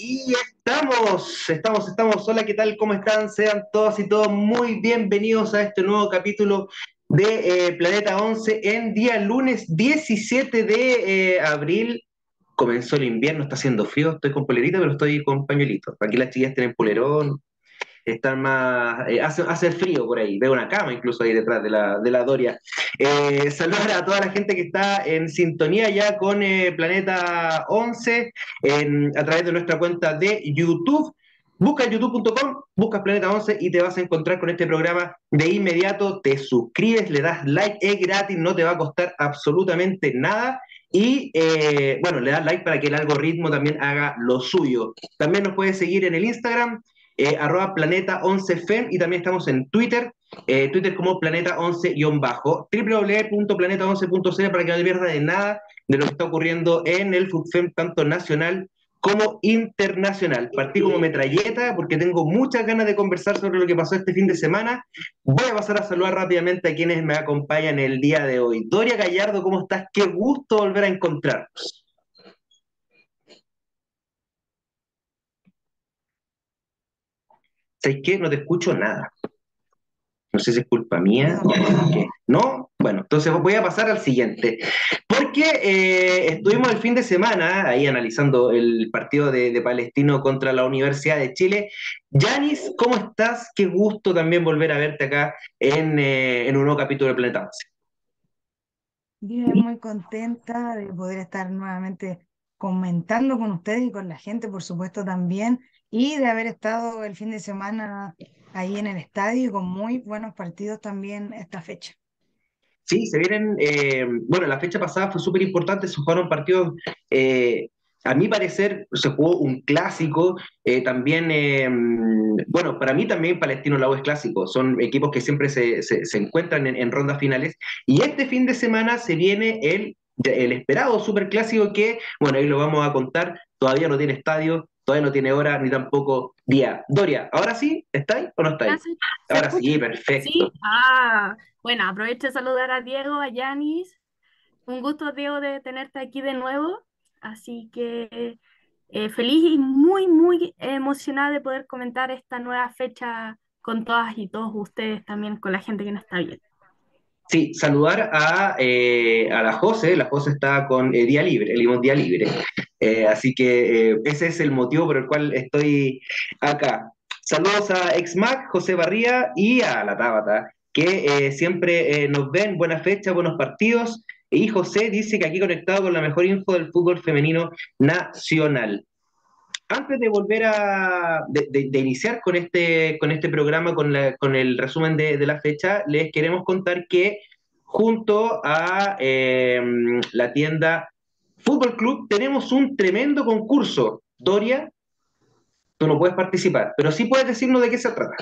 Y estamos, estamos, estamos. Hola, ¿qué tal? ¿Cómo están? Sean todas y todos muy bienvenidos a este nuevo capítulo de eh, Planeta 11 en día lunes 17 de eh, abril. Comenzó el invierno, está haciendo frío, estoy con polerita, pero estoy con pañuelito. Aquí las chicas tienen polerón, están más, eh, hace, hace, frío por ahí, veo una cama incluso ahí detrás de la, de la Doria. Eh, saludar a toda la gente que está en sintonía ya con eh, Planeta 11 en, a través de nuestra cuenta de YouTube. Busca youtube.com, buscas Planeta 11 y te vas a encontrar con este programa de inmediato. Te suscribes, le das like, es gratis, no te va a costar absolutamente nada. Y eh, bueno, le das like para que el algoritmo también haga lo suyo. También nos puedes seguir en el Instagram, eh, arroba planeta 11fem y también estamos en Twitter, eh, Twitter como planeta 11-bajo, www.planeta11.cl para que no te pierdas de nada de lo que está ocurriendo en el FUCFEM, tanto nacional como internacional. Partí como metralleta porque tengo muchas ganas de conversar sobre lo que pasó este fin de semana. Voy a pasar a saludar rápidamente a quienes me acompañan el día de hoy. Doria Gallardo, ¿cómo estás? Qué gusto volver a encontrarnos. ¿Sabes qué? No te escucho nada. No sé si es culpa mía. ¿No? Bueno, entonces voy a pasar al siguiente. Porque eh, estuvimos el fin de semana ahí analizando el partido de, de, Palestino contra la Universidad de Chile. Yanis, ¿cómo estás? Qué gusto también volver a verte acá en, eh, en un nuevo capítulo de Planeta 11. Bien, muy contenta de poder estar nuevamente comentando con ustedes y con la gente, por supuesto, también y de haber estado el fin de semana ahí en el estadio con muy buenos partidos también esta fecha. Sí, se vienen, eh, bueno, la fecha pasada fue súper importante, se jugaron partidos, eh, a mi parecer se jugó un clásico, eh, también, eh, bueno, para mí también Palestino Lau es clásico, son equipos que siempre se, se, se encuentran en, en, rondas finales, y este fin de semana se viene el, el esperado súper clásico que, bueno, ahí lo vamos a contar, todavía no tiene estadio, todavía no tiene hora ni tampoco día. Doria, ¿ahora sí? ¿Estáis o no estáis? Ahora sí, perfecto. Sí, ah, bueno, aprovecho de saludar a Diego, a Yanis. Un gusto, Diego, de tenerte aquí de nuevo. Así que eh, feliz y muy, muy emocionada de poder comentar esta nueva fecha con todas y todos ustedes también, con la gente que nos está viendo. Sí, saludar a, eh, a la José, la José está con eh, día libre, elegimos día libre, eh, así que ese es el motivo por el cual estoy acá. Saludos a Exmac, José Barría y a la Tábata, que siempre nos ven, buena fecha, buenos partidos, y José dice que aquí conectado con la mejor info del fútbol femenino nacional antes de volver a iniciar con este, con este programa, con, el resumen de, la fecha, les queremos contar que junto a eh, la tienda Fútbol Club tenemos un tremendo concurso. Doria, tú no puedes participar, pero sí puedes decirnos de qué se trata.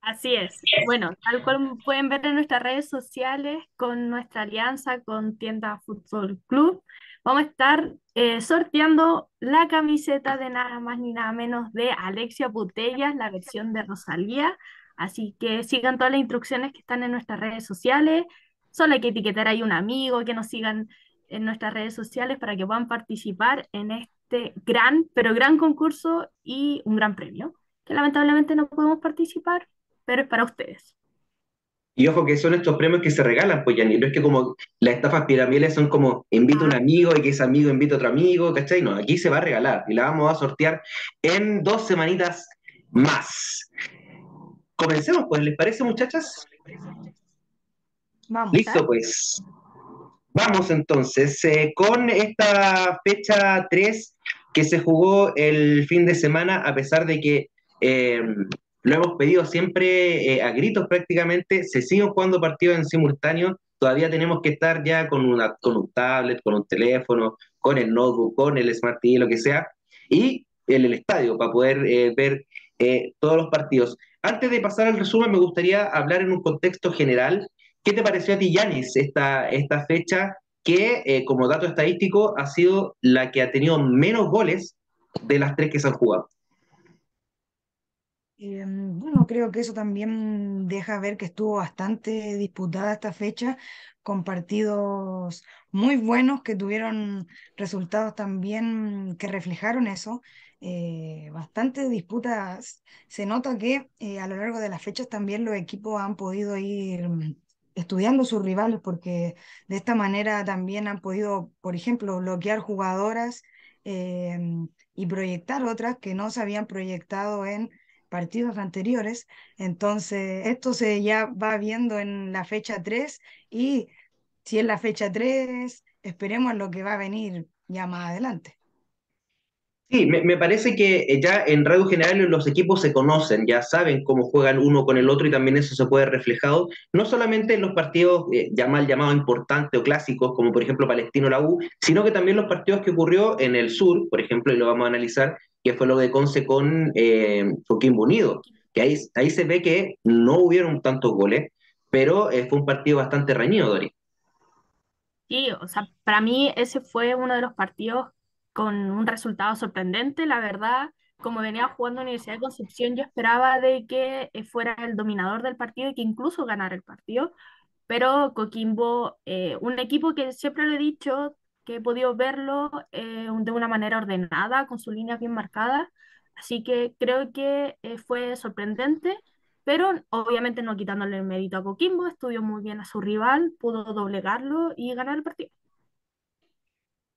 Así es. Bueno, tal cual pueden ver en nuestras redes sociales con nuestra alianza con Tienda Fútbol Club, vamos a estar eh, sorteando la camiseta de nada más ni nada menos de Alexia Putellas, la versión de Rosalía. Así que sigan todas las instrucciones que están en nuestras redes sociales. Solo hay que etiquetar ahí un amigo, que nos sigan en nuestras redes sociales para que puedan participar en este gran, pero gran concurso y un gran premio, que lamentablemente no podemos participar, pero es para ustedes. Y ojo que son estos premios que se regalan, pues ya no es que como las estafas piramidales son como invito a un amigo y que ese amigo invita a otro amigo, ¿cachai? No, aquí se va a regalar y la vamos a sortear en dos semanitas más. Comencemos, pues, ¿les parece, muchachas? Vamos. Listo, pues. Vamos entonces eh, con esta fecha 3 que se jugó el fin de semana, a pesar de que eh, lo hemos pedido siempre eh, a gritos prácticamente, se siguen jugando partidos en simultáneo, todavía tenemos que estar ya con, una, con un tablet, con un teléfono, con el notebook, con el Smart TV, lo que sea, y en el estadio para poder eh, ver eh, todos los partidos. Antes de pasar al resumen, me gustaría hablar en un contexto general. ¿Qué te pareció a ti, Yanis, esta, esta fecha que, como dato estadístico, ha sido la que ha tenido menos goles de las tres que se han jugado? Eh, bueno, creo que eso también deja ver que estuvo bastante disputada esta fecha, con partidos muy buenos que tuvieron resultados también que reflejaron eso. eh, bastante disputas. Se nota que eh, a lo largo de las fechas también los equipos han podido ir mm, estudiando sus rivales porque de esta manera también han podido, por ejemplo, bloquear jugadoras em, y proyectar otras que no se habían proyectado en partidos anteriores. Entonces, esto se ya va viendo en la fecha 3 y si en la fecha 3, esperemos lo que va a venir ya más adelante. Sí, me, parece que eh, ya en Radio General los equipos se conocen, ya saben cómo juegan uno con el otro y también eso se puede reflejado, no solamente en los partidos eh, ya mal llamados importantes o clásicos, como por ejemplo Palestino la U, sino que también los partidos que ocurrió en el sur, por ejemplo, y lo vamos a analizar, que fue lo de Conce con eh, Unido, que ahí, ahí se ve que no hubieron tantos goles, pero eh, fue un partido bastante reñido, Dori. Sí, o sea, para mí ese fue uno de los partidos con un resultado sorprendente, la verdad. Como venía jugando Universidad de Concepción, yo esperaba de que eh, fuera el dominador del partido y que incluso ganara el partido, pero Coquimbo, eh, un equipo que siempre le he dicho que he podido verlo eh, de una manera ordenada, con sus líneas bien marcadas, así que creo que fue sorprendente, pero obviamente no quitándole el mérito a Coquimbo, estudió muy bien a su rival, pudo doblegarlo y ganar el partido.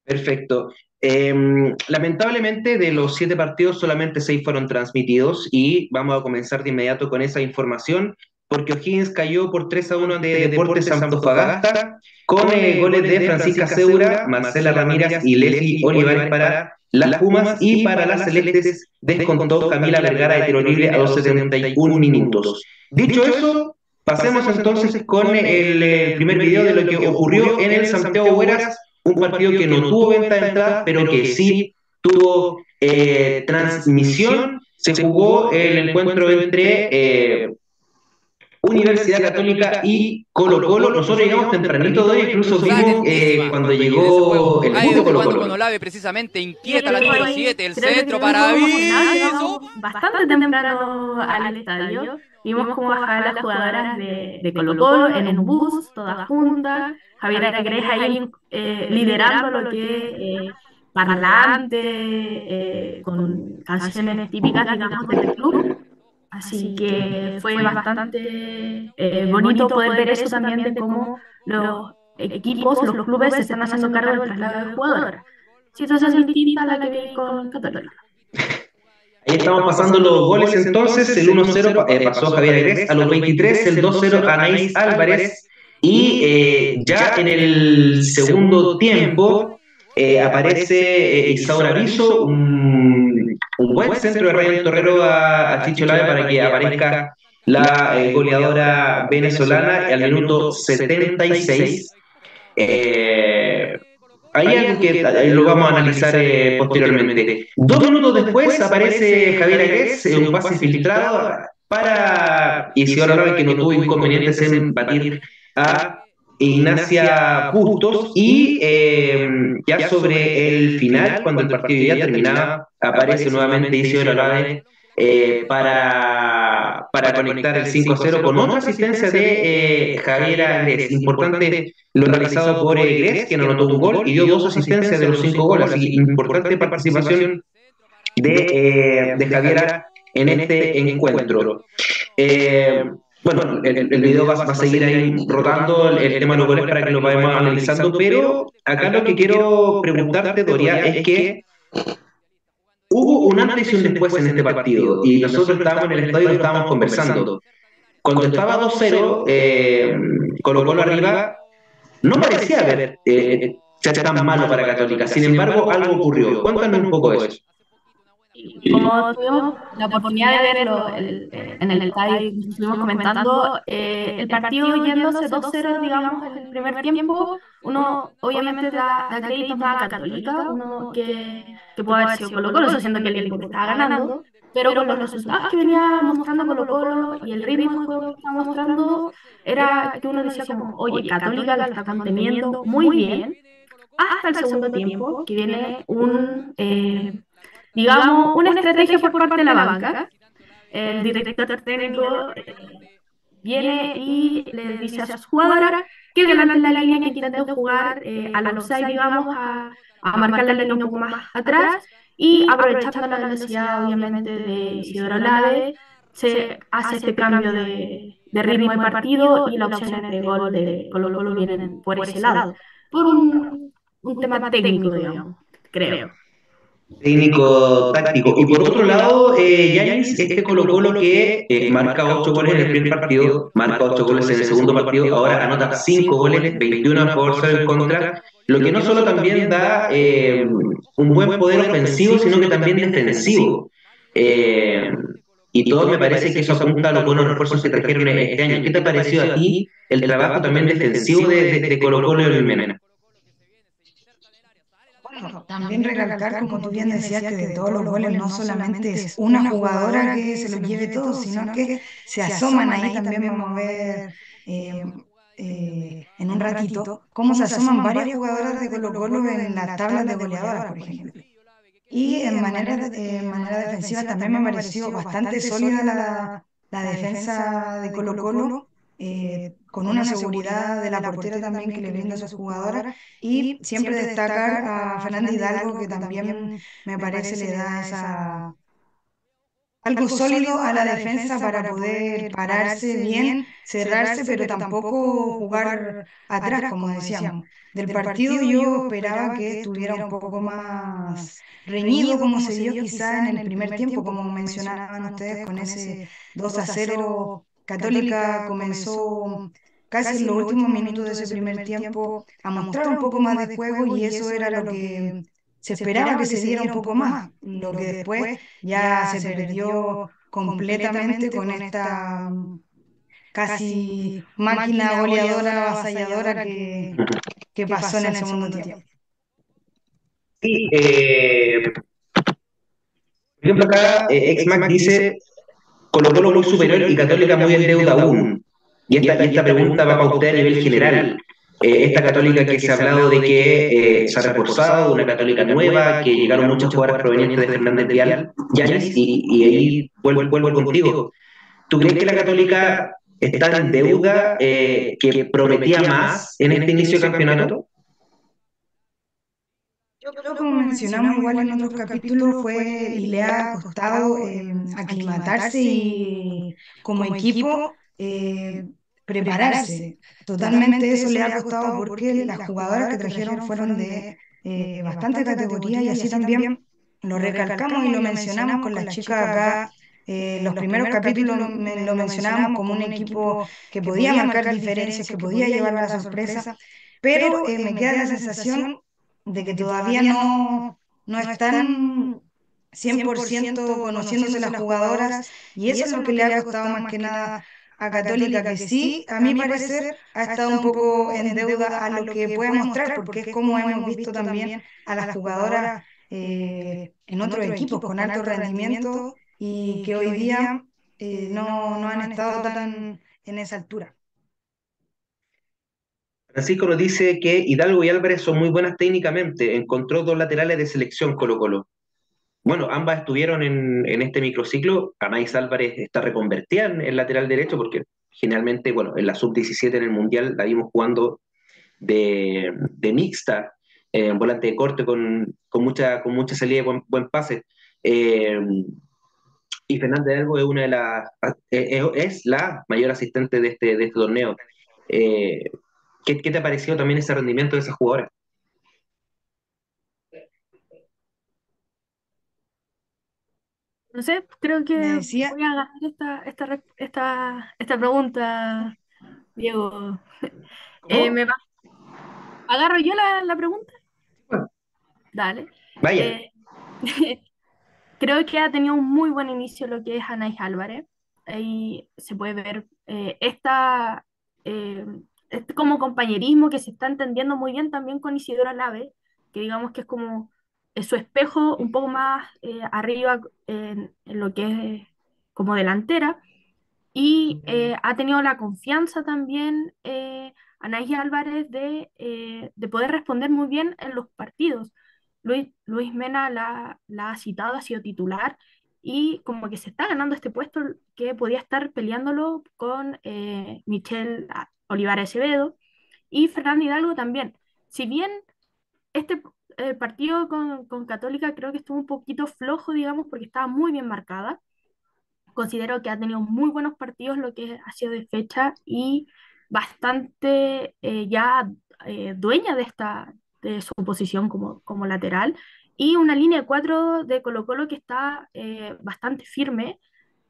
Perfecto. Em, lamentablemente de los siete partidos solamente seis fueron transmitidos y vamos a comenzar de inmediato con esa información porque O'Higgins cayó por 3 a 1 ante Deportes Antofagasta con eh, goles de Francisca Seura, Marcela Ramírez y Leslie Olivares para las Pumas y para las Celestes descontó Camila Vergara de tiro libre a los 71 minutos. Dicho eso, pasemos entonces con el, el primer video de lo que ocurrió en el Santiago Hueras un partido que no tuvo venta de entrada, pero que sí tuvo eh, transmisión. Se jugó el encuentro entre eh, Universidad Católica y Colo Colo. Nosotros llegamos tempranito de hoy, incluso vimos eh, cuando llegó el de Colo Colo. Con Olave precisamente inquieta la número 7, el centro para aviso. Bastante temprano al estadio. Vimos cómo bajaban las jugadoras de, de Colo Colo en un bus, todas juntas. Javier Agres ahí eh, liderando lo que eh, parlante, eh, con canciones típicas, digamos, del club. Así que fue bastante eh, bonito poder ver eso también de cómo los equipos, los clubes se están haciendo cargo del traslado de jugadoras. Situación distinta a la que vi con Católica. Ahí estamos pasando los goles entonces, el 1-0 eh, pasó Javier Agres, a los 23 el 2-0 Anaís Álvarez, y eh, ya en el segundo tiempo eh, aparece Isaura Viso, un, un, buen centro de Ryan Torrero a, a Chicho Lave para que aparezca la goleadora venezolana al minuto 76. Eh, hay algo que lo vamos a analizar eh, posteriormente. Dos minutos después aparece Javier Agués, un pase filtrado para Isidoro que no tuvo inconvenientes en batir a Ignacia Bustos y eh, ya sobre el final, cuando el partido ya terminaba, aparece nuevamente Isidoro Arabe eh, para, para conectar el 5-0 con otra asistencia de eh, Javier Agres. Importante lo realizado por Gres, que anotó un gol y dio dos asistencias de los cinco goles. Así importante participación de, eh, de Javiera en este encuentro. Eh, bueno, el, el video va, a seguir ahí rotando el, tema de los goles para que lo vayamos analizando, pero acá lo que quiero preguntarte, Doria, es que hubo un antes y un después en este partido, y nosotros estábamos en el estadio y lo estábamos conversando. Cuando estaba 2-0, eh, Colo Colo arriba, no parecía haber eh, ser tan malo para Católica. Sin embargo, algo ocurrió. Cuéntanos un poco de eso. Como tuvimos la oportunidad de verlo en el estadio, estuvimos comentando, eh, el partido yéndose 2-0, digamos, en el primer tiempo, uno obviamente da, da crédito a Católica, uno que, que puede haber sido Colo Colo, siendo que el equipo estaba ganando, pero con los resultados que venía mostrando Colo Colo y el ritmo de juego que estaba mostrando, era que uno decía como, oye, Católica la está manteniendo muy bien, hasta el segundo tiempo, que viene un... Eh, digamos, una estrategia por parte de la banca. El director técnico eh, viene y le dice a sus jugadoras que delante la línea que intenten jugar eh, a la offside, digamos, a, a marcar la línea un poco más atrás y aprovechando la velocidad obviamente de Isidoro Lave, se hace este cambio de, de ritmo de partido y las opciones de gol de Colo Colo vienen por ese lado, por un, un tema técnico, digamos, creo. Técnico, táctico. Y por otro lado, eh, Yanis, este Colo Colo que eh, marca 8 goles en el primer partido, marca 8 goles en el segundo partido, ahora anota 5 goles, 21 a favor, 0 en contra, lo que no solo también da eh, un buen poder ofensivo, sino que también defensivo. Eh, y todo me parece que eso apunta a los buenos refuerzos que trajeron este año. ¿Qué te ha parecido a ti el trabajo también defensivo de, de, de Colo Colo y el Mena? También recalcar, como tú bien decías, que de todos los goles no solamente es una jugadora que se lo lleve todo, sino que se asoman ahí, también vamos a ver eh, eh, en un ratito cómo se asoman varias jugadoras de Colo Colo en las tablas de goleadoras, por ejemplo. Y en manera, de, manera defensiva también me ha parecido bastante sólida la, la defensa de Colo. Colo eh, con una seguridad de la portera también que le brinda a sus jugadoras y siempre destacar a Fernanda Hidalgo que también me parece le da esa algo sólido a la defensa para poder pararse bien, cerrarse, pero tampoco jugar atrás, como decíamos. Del partido yo esperaba que estuviera un poco más reñido, como se dio quizá en el primer tiempo, como mencionaban ustedes, con ese 2 a 0 Católica comenzó casi en los últimos minutos de ese primer tiempo a mostrar un poco más de juego y eso era lo que se esperaba que se diera un poco más, lo que después ya se perdió completamente con esta casi máquina goleadora, avasalladora que, que pasó en el segundo tiempo. Sí, eh, por ejemplo acá eh, Exmac dice Colo Colo muy superior y Católica muy en deuda aún. Y esta, esta pregunta va para usted a nivel general. Eh, esta católica que se ha hablado de que eh, se ha reforzado, una católica nueva, que llegaron muchas jugadoras provenientes de Fernández Vial, Yanis, y, y ahí vuelvo, vuelvo contigo. ¿Tú crees que la católica está en deuda eh, que prometía más en este inicio de campeonato? Creo, como mencionamos igual en otros capítulos, fue y le ha costado eh, aclimatarse y como equipo eh, prepararse. Totalmente eso le ha costado porque las jugadoras que trajeron fueron de eh, bastante categoría y así también lo recalcamos y lo mencionamos con las chicas acá. Eh, los primeros capítulos lo, lo mencionábamos como un equipo que podía marcar diferencias, que podía llevar la sorpresa, pero eh, me queda la sensación de que todavía no, no están 100% conociéndose las jugadoras y eso es lo que le ha costado más que nada a Católica, que sí, a mi parecer, ha estado un poco en deuda a lo que puede mostrar, porque es como hemos visto también a las jugadoras eh, en otros equipos con alto rendimiento y que hoy día eh, no, no han estado tan en esa altura. Francisco nos dice que Hidalgo y Álvarez son muy buenas técnicamente. Encontró dos laterales de selección Colo Colo. Bueno, ambas estuvieron en, en este microciclo. Anais Álvarez está reconvertida en el lateral derecho porque generalmente, bueno, en la sub-17 en el Mundial la vimos jugando de, mixta, eh, volante de corte con, mucha, con mucha salida y buen, pase. Eh, y Fernández Hidalgo es una de las la mayor asistente de este, este torneo. Eh, ¿Qué, ¿Qué, te ha parecido también ese rendimiento de esas jugadoras? No sé, creo que decía... voy a ganar esta, esta, esta, esta pregunta, Diego. Eh, ¿me va? ¿Agarro yo la, la pregunta? Dale. Vaya. Eh, creo que ha tenido un muy buen inicio lo que es Anais Álvarez. Ahí se puede ver eh, esta, este como compañerismo que se está entendiendo muy bien también con Isidora Lave, que digamos que es como su espejo un poco más eh, arriba en, en, lo que es como delantera. Y eh, ha tenido la confianza también eh, Anaís Álvarez de, eh, de, poder responder muy bien en los partidos. Luis, Luis Mena la, la, ha citado, ha sido titular y como que se está ganando este puesto que podía estar peleándolo con eh, Michelle Olivares Acevedo y Fernando Hidalgo también. Si bien este el partido con, con Católica creo que estuvo un poquito flojo, digamos, porque estaba muy bien marcada. Considero que ha tenido muy buenos partidos lo que ha sido de fecha y bastante eh, ya eh, dueña de, esta, de su posición como, como lateral. Y una línea de cuatro de Colo Colo que está eh, bastante firme.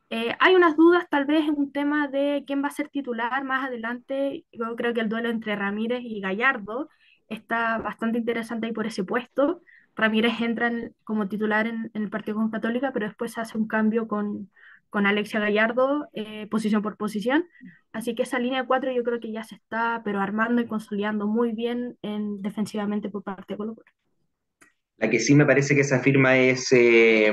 Hay unas dudas, tal vez en un tema de quién va a ser titular más adelante. Yo creo que el duelo entre Ramírez y Gallardo está bastante interesante ahí por ese puesto. Ramírez entra como titular en, el partido con Católica, pero después hace un cambio con, con Alexia Gallardo, eh, posición por posición. Así que esa línea de cuatro yo creo que ya se está, pero armando y consolidando muy bien en, defensivamente por parte de Colo. La que sí me parece que esa firma es eh,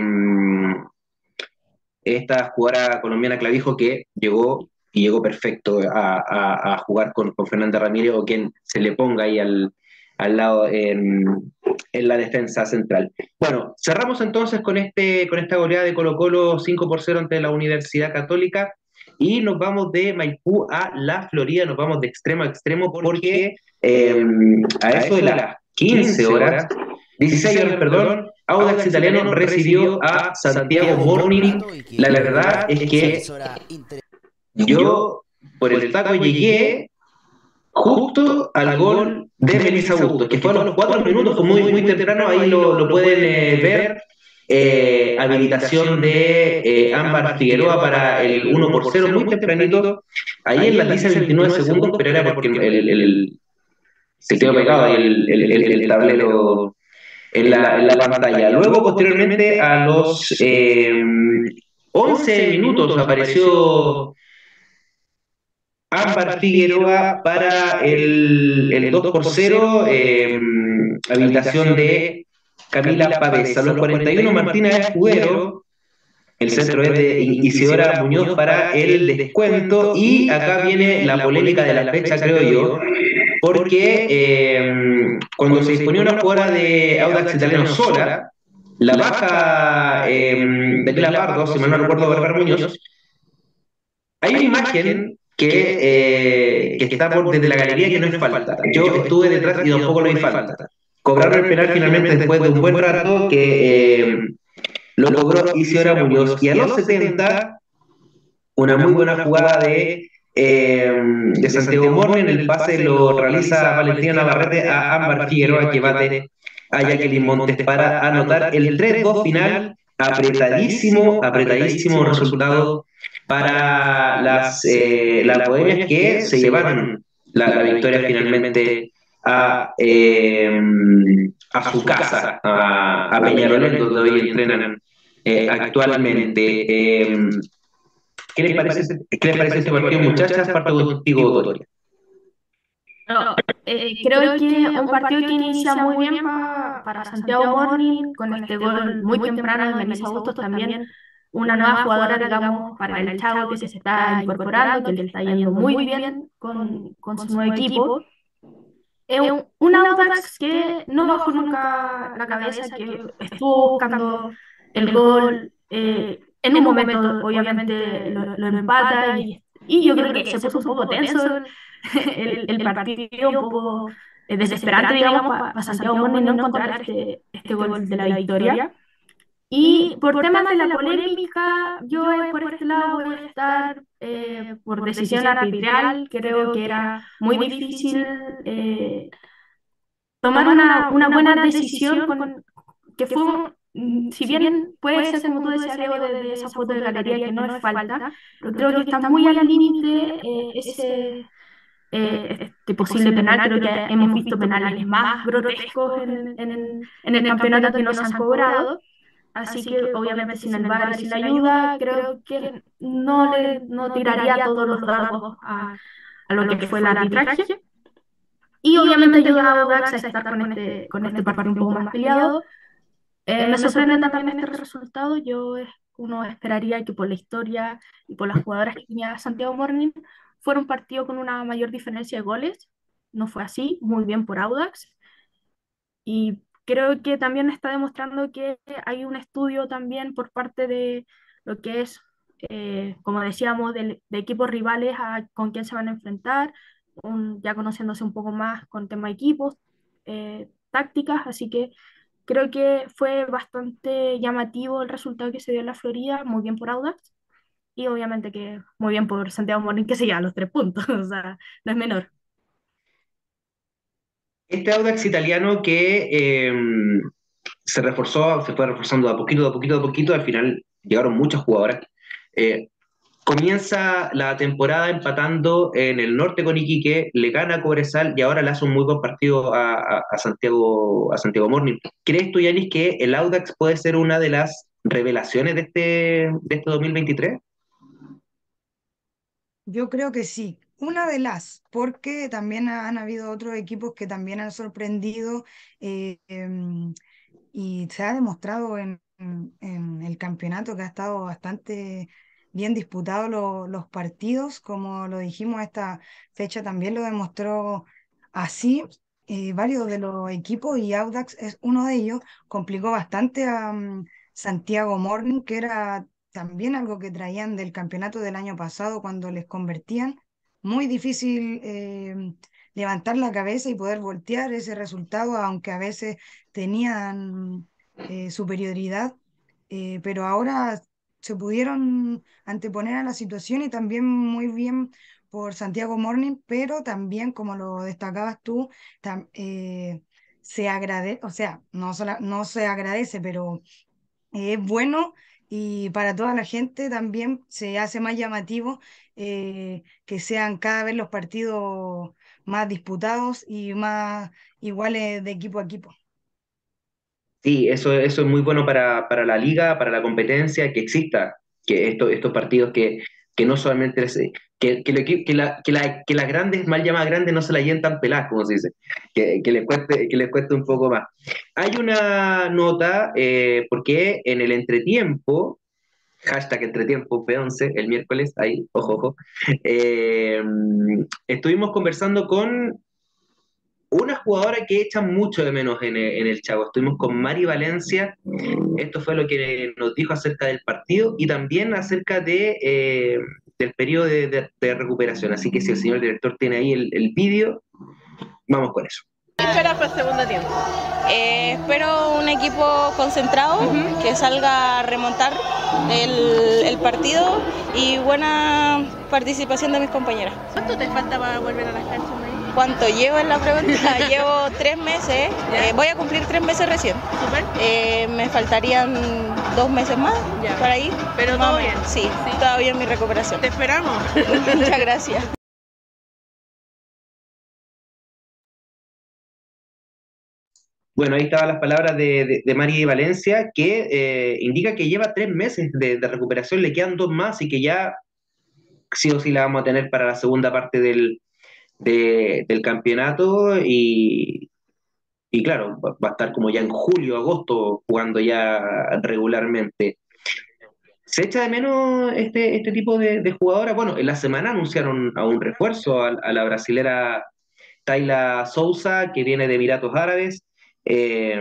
esta jugadora colombiana Clavijo que llegó y llegó perfecto a, a, jugar con, con, Fernanda Ramírez o quien se le ponga ahí al, al lado en, en, la defensa central. Bueno, cerramos entonces con, este, con esta goleada de Colo Colo 5 por 0 ante la Universidad Católica y nos vamos de Maipú a La Florida, nos vamos de extremo a extremo porque eh, a eso de las 15 horas, 16 horas, perdón, Audax Italiano recibió a Santiago Morning. La verdad es que yo por el taco llegué justo al gol de Melissa Augusto, que fue a los cuatro minutos, muy, muy temprano, ahí lo, lo pueden eh, ver. Eh, habilitación de eh, Ámbar Figueroa para el 1 por 0, muy tempranito. Ahí en la dice 29 segundos, pero era porque el, el, se quedó pegado el, el, tablero en la, en la, pantalla. Luego, posteriormente, a los 11 minutos apareció Ámbar Figueroa para el, el 2 por 0, eh, habilitación de Camila Pavesa. Los 41 Martina Escudero, el centro es de Isidora Muñoz para el descuento. Y acá viene la polémica de la fecha, creo yo, porque eh, cuando se disponía una jugada de Audax Italiano sola, la baja eh, de Clara Pardo, si mal no recuerdo, Bárbara Muñoz, hay una imagen que, eh, que está por, desde la galería que no es falta. Yo estuve detrás y tampoco lo vi falta. Cobraron el penal finalmente después de un buen rato que eh, lo logró Isidora Muñoz. Y a los 70, una muy buena jugada de, eh, de Santiago Morne. En el pase lo realiza Valentina Navarrete a Ámbar Figueroa que bate a Jacqueline Montes para anotar el 3-2 final. Apretadísimo, apretadísimo resultado para las, eh, las que se llevaron la, victoria finalmente a, eh, a su casa, a, a Peñarol, donde hoy entrenan eh, actualmente. Eh, ¿Qué les parece, ¿qué les parece este partido, muchachas? Parte contigo, Doria. No, eh, creo que un partido que inicia muy bien para, para Santiago Morning, con este gol muy temprano de Melissa Bustos también una nueva jugadora, digamos, para el Chavo que se está incorporando, que le está yendo muy bien con, con su nuevo equipo. Es un, un Audax que no bajó nunca la cabeza, que estuvo buscando el gol. Eh, en un momento, obviamente, lo, lo empata y, y, yo creo que se puso un poco tenso el, el partido, un poco eh, desesperante, digamos, para, Santiago Morning no encontrar este, este gol de la victoria. Y por, temas de la polémica, yo por este lado voy a estar eh, por decisión arbitral. Creo que era muy difícil eh, tomar una, una buena decisión con, que fue, si bien puede ser, como tú decías, Leo, de, esa foto de galería que no es falta, pero creo que está muy al límite eh, ese... este posible penal, creo que hemos visto penales más grotescos en, en, en el campeonato que nos han cobrado. Así, que, obviamente sin el VAR y sin la ayuda, creo que no le no tiraría todos los datos a, a lo que fue el arbitraje. Y obviamente ayuda a Audax a estar con este, con este partido un poco más peleado. Eh, me sorprende también este resultado. Yo uno esperaría que por la historia y por las jugadoras que tenía Santiago Morning fuera un partido con una mayor diferencia de goles. No fue así, muy bien por Audax. Y creo que también está demostrando que hay un estudio también por parte de lo que es, eh, como decíamos, de, equipos rivales a, con quién se van a enfrentar, ya conociéndose un poco más con tema equipos. Eh, tácticas, así que creo que fue bastante llamativo el resultado que se dio en la Florida, muy bien por Audax, y obviamente que muy bien por Santiago Morning, que se lleva los tres puntos, o sea, no es menor. Este Audax italiano que em, se reforzó, se fue reforzando de a poquito, de a poquito, de a poquito, al final llegaron muchas jugadoras. Eh, comienza la temporada empatando en el norte con Iquique, le gana a Cobresal y ahora le hace un muy buen partido a, Santiago, a Santiago Morning. ¿Crees tú, Yanis, que el Audax puede ser una de las revelaciones de este, de este 2023? Yo creo que sí, una de las, porque también han habido otros equipos que también han sorprendido eh, em, y se ha demostrado en, el campeonato que ha estado bastante bien disputado los partidos, como lo dijimos, esta fecha también lo demostró así. Eh, varios de los equipos y Audax es uno de ellos, complicó bastante a mm, Santiago Morning, que era también algo que traían del campeonato del año pasado cuando les convertían. Muy difícil eh, levantar la cabeza y poder voltear ese resultado, aunque a veces tenían eh, superioridad, pero ahora se pudieron anteponer a la situación y también muy bien por Santiago Morning, pero también, como lo destacabas tú, eh, se agradece, o sea, no, no se agradece, pero es bueno y para toda la gente también se hace más llamativo eh, que sean cada vez los partidos más disputados y más iguales de equipo a equipo. Sí, eso, eso es muy bueno para, para la liga, para la competencia, que exista, que esto, estos partidos que, que no solamente que, que, que, la, que, la, que las grandes, mal llamadas grandes, no se la lleven tan peladas, como se dice, que, que, les cueste, que les cueste un poco más. Hay una nota, eh, porque en el entretiempo, hashtag entretiempo P11, el miércoles, ahí, ojo, ojo, eh, estuvimos conversando con una jugadora que echan mucho de menos en el, Chavo. Estuvimos con Mari Valencia, esto fue lo que nos dijo acerca del partido y también acerca de, eh, del periodo de, recuperación. Así que si el señor director tiene ahí el, el vídeo, vamos con eso. ¿Qué esperas para el segundo tiempo? Eh, espero un equipo concentrado, que salga a remontar el, el, partido y buena participación de mis compañeras. ¿Cuánto te falta para volver a las canchas, ¿Cuánto llevo en la pregunta? llevo tres meses, eh, voy a cumplir tres meses recién. Eh, me faltarían dos meses más para ir. Pero todo bien. Sí, sí, todo bien mi recuperación. Te esperamos. Muchas gracias. Bueno, ahí estaban las palabras de, de, Mari Valencia, que eh, indica que lleva tres meses de, de, recuperación, le quedan dos más y que ya sí o sí la vamos a tener para la segunda parte del, del campeonato y, y claro, va, a estar como ya en julio, agosto, jugando ya regularmente. ¿Se echa de menos este, este tipo de, de jugadora? Bueno, en la semana anunciaron a un refuerzo a, la brasilera Tayla Souza, que viene de Emiratos Árabes, eh,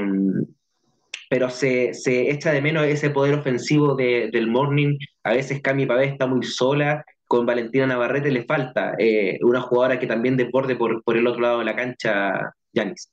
pero se, se, echa de menos ese poder ofensivo de, del Morning. A veces Cami Pavé está muy sola con Valentina Navarrete le falta eh, una jugadora que también desborde por, por el otro lado de la cancha, Yanis.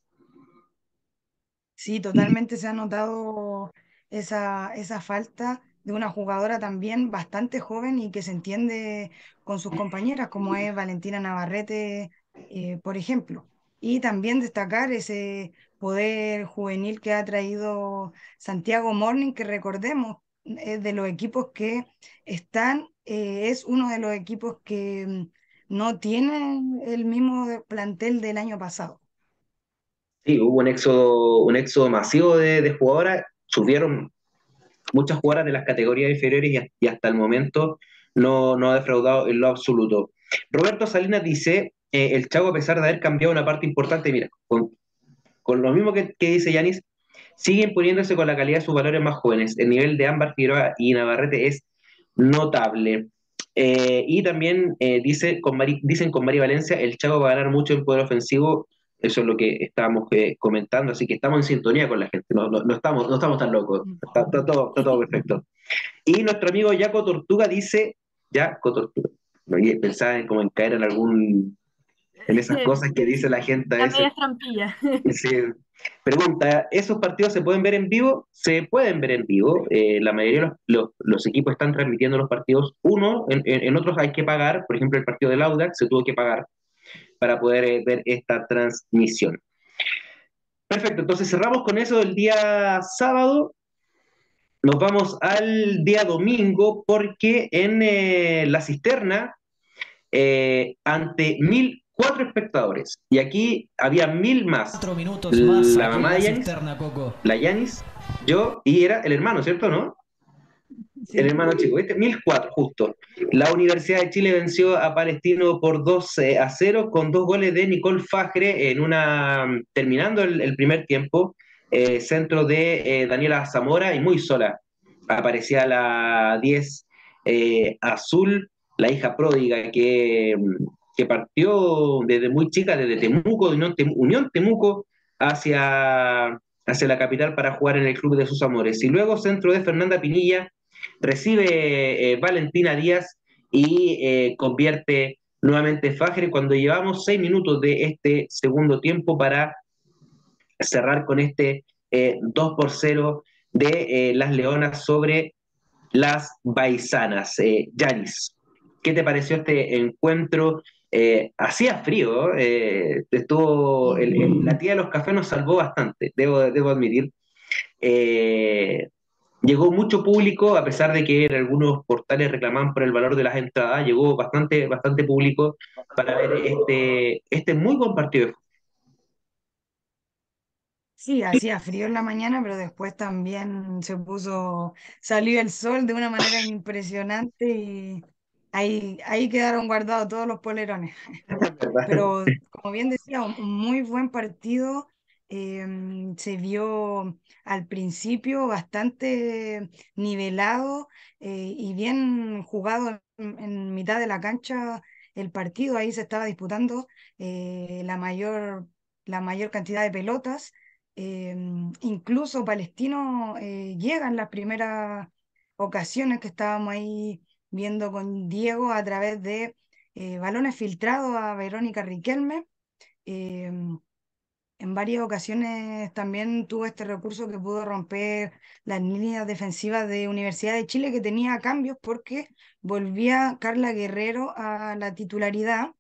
Sí, totalmente se ha notado esa, esa falta de una jugadora también bastante joven y que se entiende con sus compañeras, como es Valentina Navarrete, eh, por ejemplo. Y también destacar ese poder juvenil que ha traído Santiago Morning, que recordemos, es de los equipos que están eh, es uno de los equipos que mm, no tiene el mismo plantel del año pasado. Sí, hubo un éxodo, un masivo de, de jugadoras, subieron muchas jugadoras de las categorías inferiores y, hasta el momento no, no, ha defraudado en lo absoluto. Roberto Salinas dice, eh, el Chavo a pesar de haber cambiado una parte importante, mira, con, con lo mismo que, dice Yanis, sigue imponiéndose con la calidad de sus valores más jóvenes. El nivel de Ámbar Figueroa y Navarrete es notable. Eh, y también eh, dice con dicen con María Valencia, el Chavo va a ganar mucho en poder ofensivo. Eso es lo que estábamos eh, comentando, así que estamos en sintonía con la gente, no, no, estamos, no estamos tan locos, está, todo, todo, perfecto. Y nuestro amigo Jaco Tortuga dice, Jaco Tortuga, no, pensaba en, como en caer en algún, en esas cosas que dice la gente a veces. trampilla. Sí, Pregunta, ¿esos partidos se pueden ver en vivo? Se pueden ver en vivo. Eh, la mayoría de los, los, equipos están transmitiendo los partidos. Uno, en, en, otros hay que pagar. Por ejemplo, el partido del Audax se tuvo que pagar para poder eh, ver esta transmisión. Perfecto, entonces cerramos con eso el día sábado. Nos vamos al día domingo porque en eh, la cisterna, ante mil cuatro espectadores. Y aquí había mil más. Cuatro minutos más. La mamá de Yanis, la Yanis, yo y era el hermano, ¿cierto? ¿No? El hermano chico, ¿viste? cuatro, justo. La Universidad de Chile venció a Palestino por 2 eh, a 0 con dos goles de Nicole Fajre en una. terminando el, primer tiempo. Eh, centro de eh, Daniela Zamora y muy sola. Aparecía la 10 azul, la hija pródiga que partió desde muy chica, desde Temuco, Unión Temuco, hacia, hacia la capital para jugar en el club de sus amores. Y luego centro de Fernanda Pinilla, recibe eh, Valentina Díaz y eh, convierte nuevamente Fajre cuando llevamos seis minutos de este segundo tiempo para cerrar con este 2 eh, por 0 de las Leonas sobre las Baisanas. Yanis, ¿qué te pareció este encuentro? Eh, hacía frío, eh, estuvo, la tía de los cafés nos salvó bastante, debo, debo admitir. Eh, llegó mucho público, a pesar de que en algunos portales reclamaban por el valor de las entradas, llegó bastante, bastante público para ver este, este muy buen partido. Sí, hacía frío en la mañana, pero después también se puso, salió el sol de una manera impresionante y Ahí, ahí quedaron guardados todos los polerones. Pero como bien decía, un muy buen partido. Em, se vio al principio bastante nivelado eh, y bien jugado en, mitad de la cancha el partido. Ahí se estaba disputando eh, la, mayor, la mayor cantidad de pelotas. Em, incluso Palestino eh, llega en las primeras ocasiones que estábamos ahí viendo con Diego a través de eh, balones filtrados a Verónica Riquelme. Em, en varias ocasiones también tuvo este recurso que pudo romper las líneas defensivas de Universidad de Chile, que tenía cambios porque volvía Carla Guerrero a la titularidad.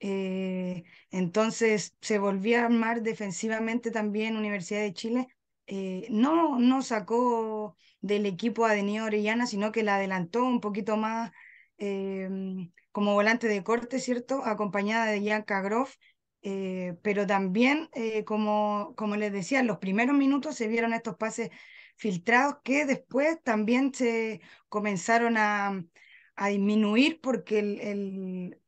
Eh, entonces se volvía a armar defensivamente también Universidad de Chile. Eh, no, no sacó del equipo a Denis Orellana, sino que la adelantó un poquito más em, como volante de corte, ¿cierto? Acompañada de Yanka Groff. Eh, pero también, eh, como, como les decía, en los primeros minutos se vieron estos pases filtrados que después también se comenzaron a, a disminuir porque el,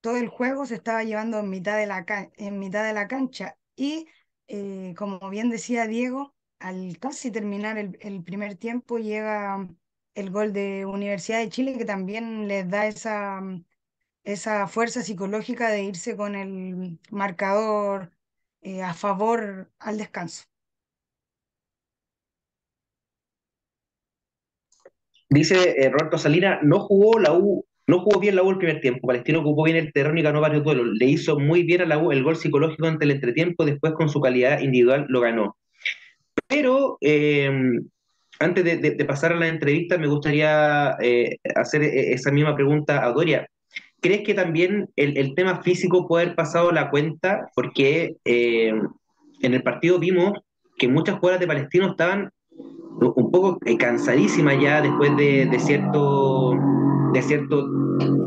todo el juego se estaba llevando en mitad de la, en mitad de la cancha. Y eh, como bien decía Diego, al casi terminar el, primer tiempo llega el gol de Universidad de Chile que también les da esa, fuerza psicológica de irse con el marcador eh, a favor al descanso. Dice eh, Roberto Salina, no jugó la U, no jugó bien la U el primer tiempo. Palestino ocupó bien el terreno y ganó varios duelos. Le hizo muy bien a la U el gol psicológico ante el entretiempo, después con su calidad individual lo ganó. Pero eh, antes de, pasar a la entrevista, me gustaría eh, hacer eh, esa misma pregunta a Doria. ¿Crees que también el, tema físico puede haber pasado la cuenta? Porque en el partido vimos que muchas jugadoras de Palestino estaban un poco cansadísimas ya después de, cierto, de cierto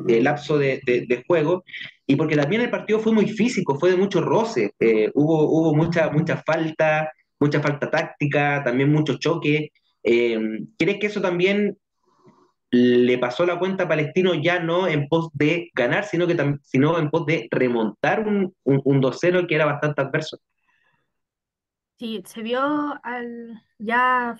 lapso de, juego y porque también el partido fue muy físico, fue de mucho roce, hubo, hubo mucha, mucha falta, mucha falta táctica, también mucho choque. Eh, ¿Crees que eso también le pasó la cuenta a Palestino ya no en pos de ganar, sino, que sino en pos de remontar un, un, 2-0 que era bastante adverso? Sí, se vio al, ya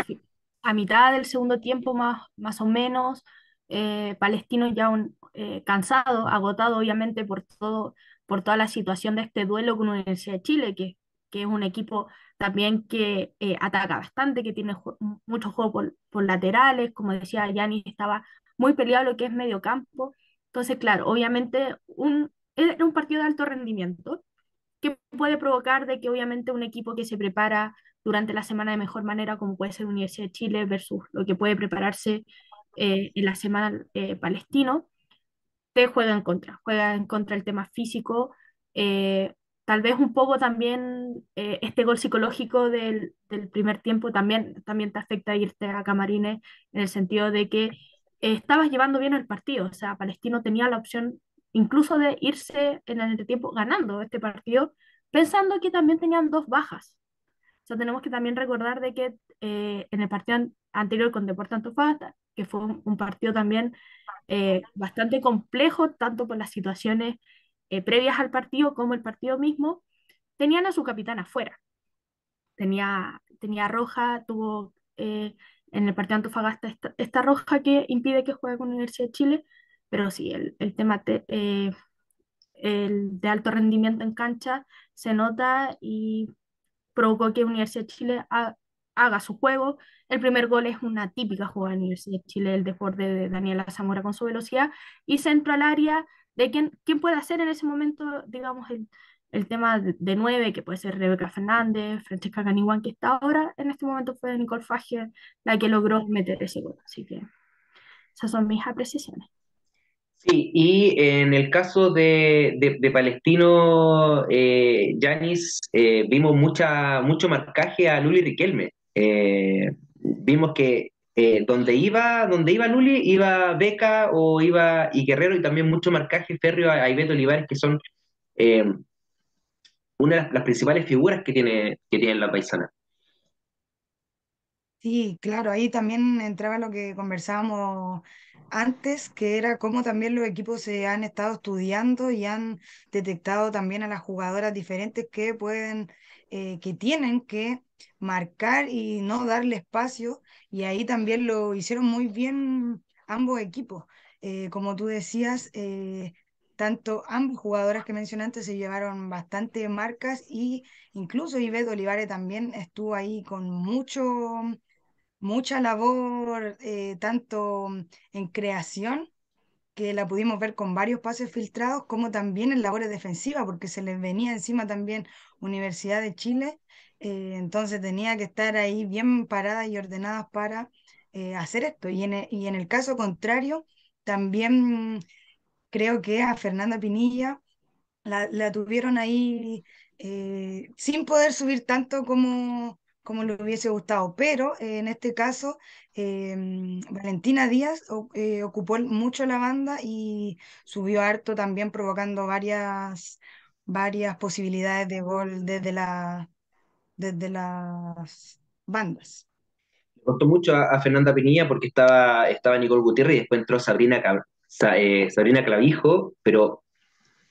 a mitad del segundo tiempo más, más o menos, eh, Palestino ya un, eh, cansado, agotado obviamente por, todo, por toda la situación de este duelo con Universidad de Chile, que, que es un equipo también que eh, ataca bastante, que tiene mucho juego por, laterales, como decía Yanni, estaba muy peleado lo que es medio campo. Entonces, claro, obviamente un, era un partido de alto rendimiento. que puede provocar de que obviamente un equipo que se prepara durante la semana de mejor manera, como puede ser Universidad de Chile, versus lo que puede prepararse eh, en la semana eh, palestino, te juega en contra, juega en contra el tema físico, eh, tal vez un poco también este gol psicológico del, del, primer tiempo también, también te afecta irte a Camarines en el sentido de que estabas llevando bien el partido, o sea, Palestino tenía la opción incluso de irse en el entretiempo ganando este partido, pensando que también tenían dos bajas. O sea, tenemos que también recordar de que eh, en el partido anterior con Deportes Antofagasta, que fue un, partido también eh, bastante complejo, tanto por las situaciones eh, previas al partido como el partido mismo, tenían a su capitán afuera. Tenía, tenía roja, tuvo en el partido Antofagasta esta, esta, roja que impide que juegue con la Universidad de Chile, pero sí, el, el tema el de alto rendimiento en cancha se nota y provocó que Universidad de Chile haga su juego. El primer gol es una típica jugada de Universidad de Chile, el deporte de Daniela Zamora con su velocidad y centro al área de quién, quién puede hacer en ese momento, digamos, el, el tema de, nueve, que puede ser Rebeca Fernández, Francesca Caniguan, que está ahora, en este momento fue Nicole Fager la que logró meter ese gol. Así que esas son mis apreciaciones. Sí, y en el caso de, de, Palestino, Yanis, eh, eh, vimos mucha, mucho marcaje a Luli Riquelme. Eh, vimos que donde iba donde iba Luli, iba Beca o iba y Guerrero, y también mucho marcaje férreo a, a Olivares, que son una de las, las, principales figuras que tiene, que tiene la paisana. Sí, claro, ahí también entraba lo que conversábamos antes, que era cómo también los equipos se han estado estudiando y han detectado también a las jugadoras diferentes que pueden, eh, que tienen que marcar y no darle espacio, y ahí también lo hicieron muy bien ambos equipos. Eh, como tú decías, eh, tanto ambas jugadoras que mencioné antes se llevaron bastante marcas y incluso Ivette Olivares también estuvo ahí con mucho mucha labor, tanto en creación, que la pudimos ver con varios pases filtrados, como también en labores defensivas, porque se les venía encima también Universidad de Chile, eh, entonces tenía que estar ahí bien paradas y ordenadas para eh, hacer esto. Y en, el, y en el caso contrario, también creo que a Fernanda Pinilla la, la tuvieron ahí sin poder subir tanto como como le hubiese gustado, pero eh, en este caso em, Valentina Díaz eh, ocupó mucho la banda y subió harto también provocando varias, varias posibilidades de gol desde, la, desde las bandas. Le costó mucho a, Fernanda Pinilla porque estaba, estaba Nicole Gutiérrez y después entró Sabrina, eh, Sabrina Clavijo, pero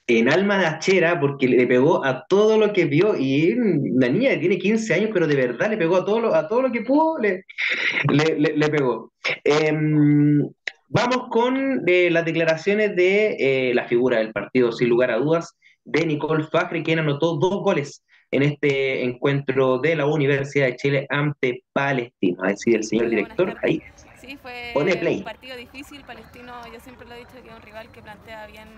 en alma de achera porque le pegó a todo lo que vio y una niña que tiene 15 años, pero de verdad le pegó a todo lo, a todo lo que pudo, le, le, pegó. Em, vamos con eh, las declaraciones de eh, la figura del partido, sin lugar a dudas, de Nicole Fajre, quien anotó dos goles en este encuentro de la Universidad de Chile ante Palestino. A decir el señor director, ahí. Sí, fue un partido difícil. Palestino, yo siempre lo he dicho que es un rival que plantea bien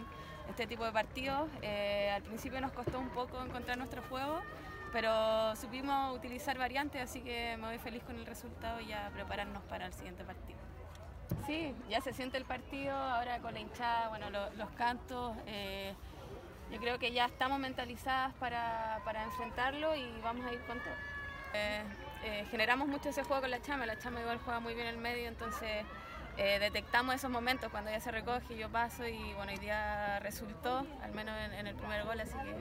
este tipo de partidos. Eh, al principio nos costó un poco encontrar nuestro juego, pero supimos utilizar variantes, así que me voy feliz con el resultado y a prepararnos para el siguiente partido. Sí, ya se siente el partido, ahora con la hinchada, bueno, los cantos. Eh, yo creo que ya estamos mentalizadas para, para, enfrentarlo y vamos a ir con todo. Eh, generamos mucho ese juego con la chama, la chama igual juega muy bien en el medio, entonces eh, detectamos esos momentos cuando ya se recoge, yo paso y bueno, hoy día resultó, al menos en, el primer gol, así que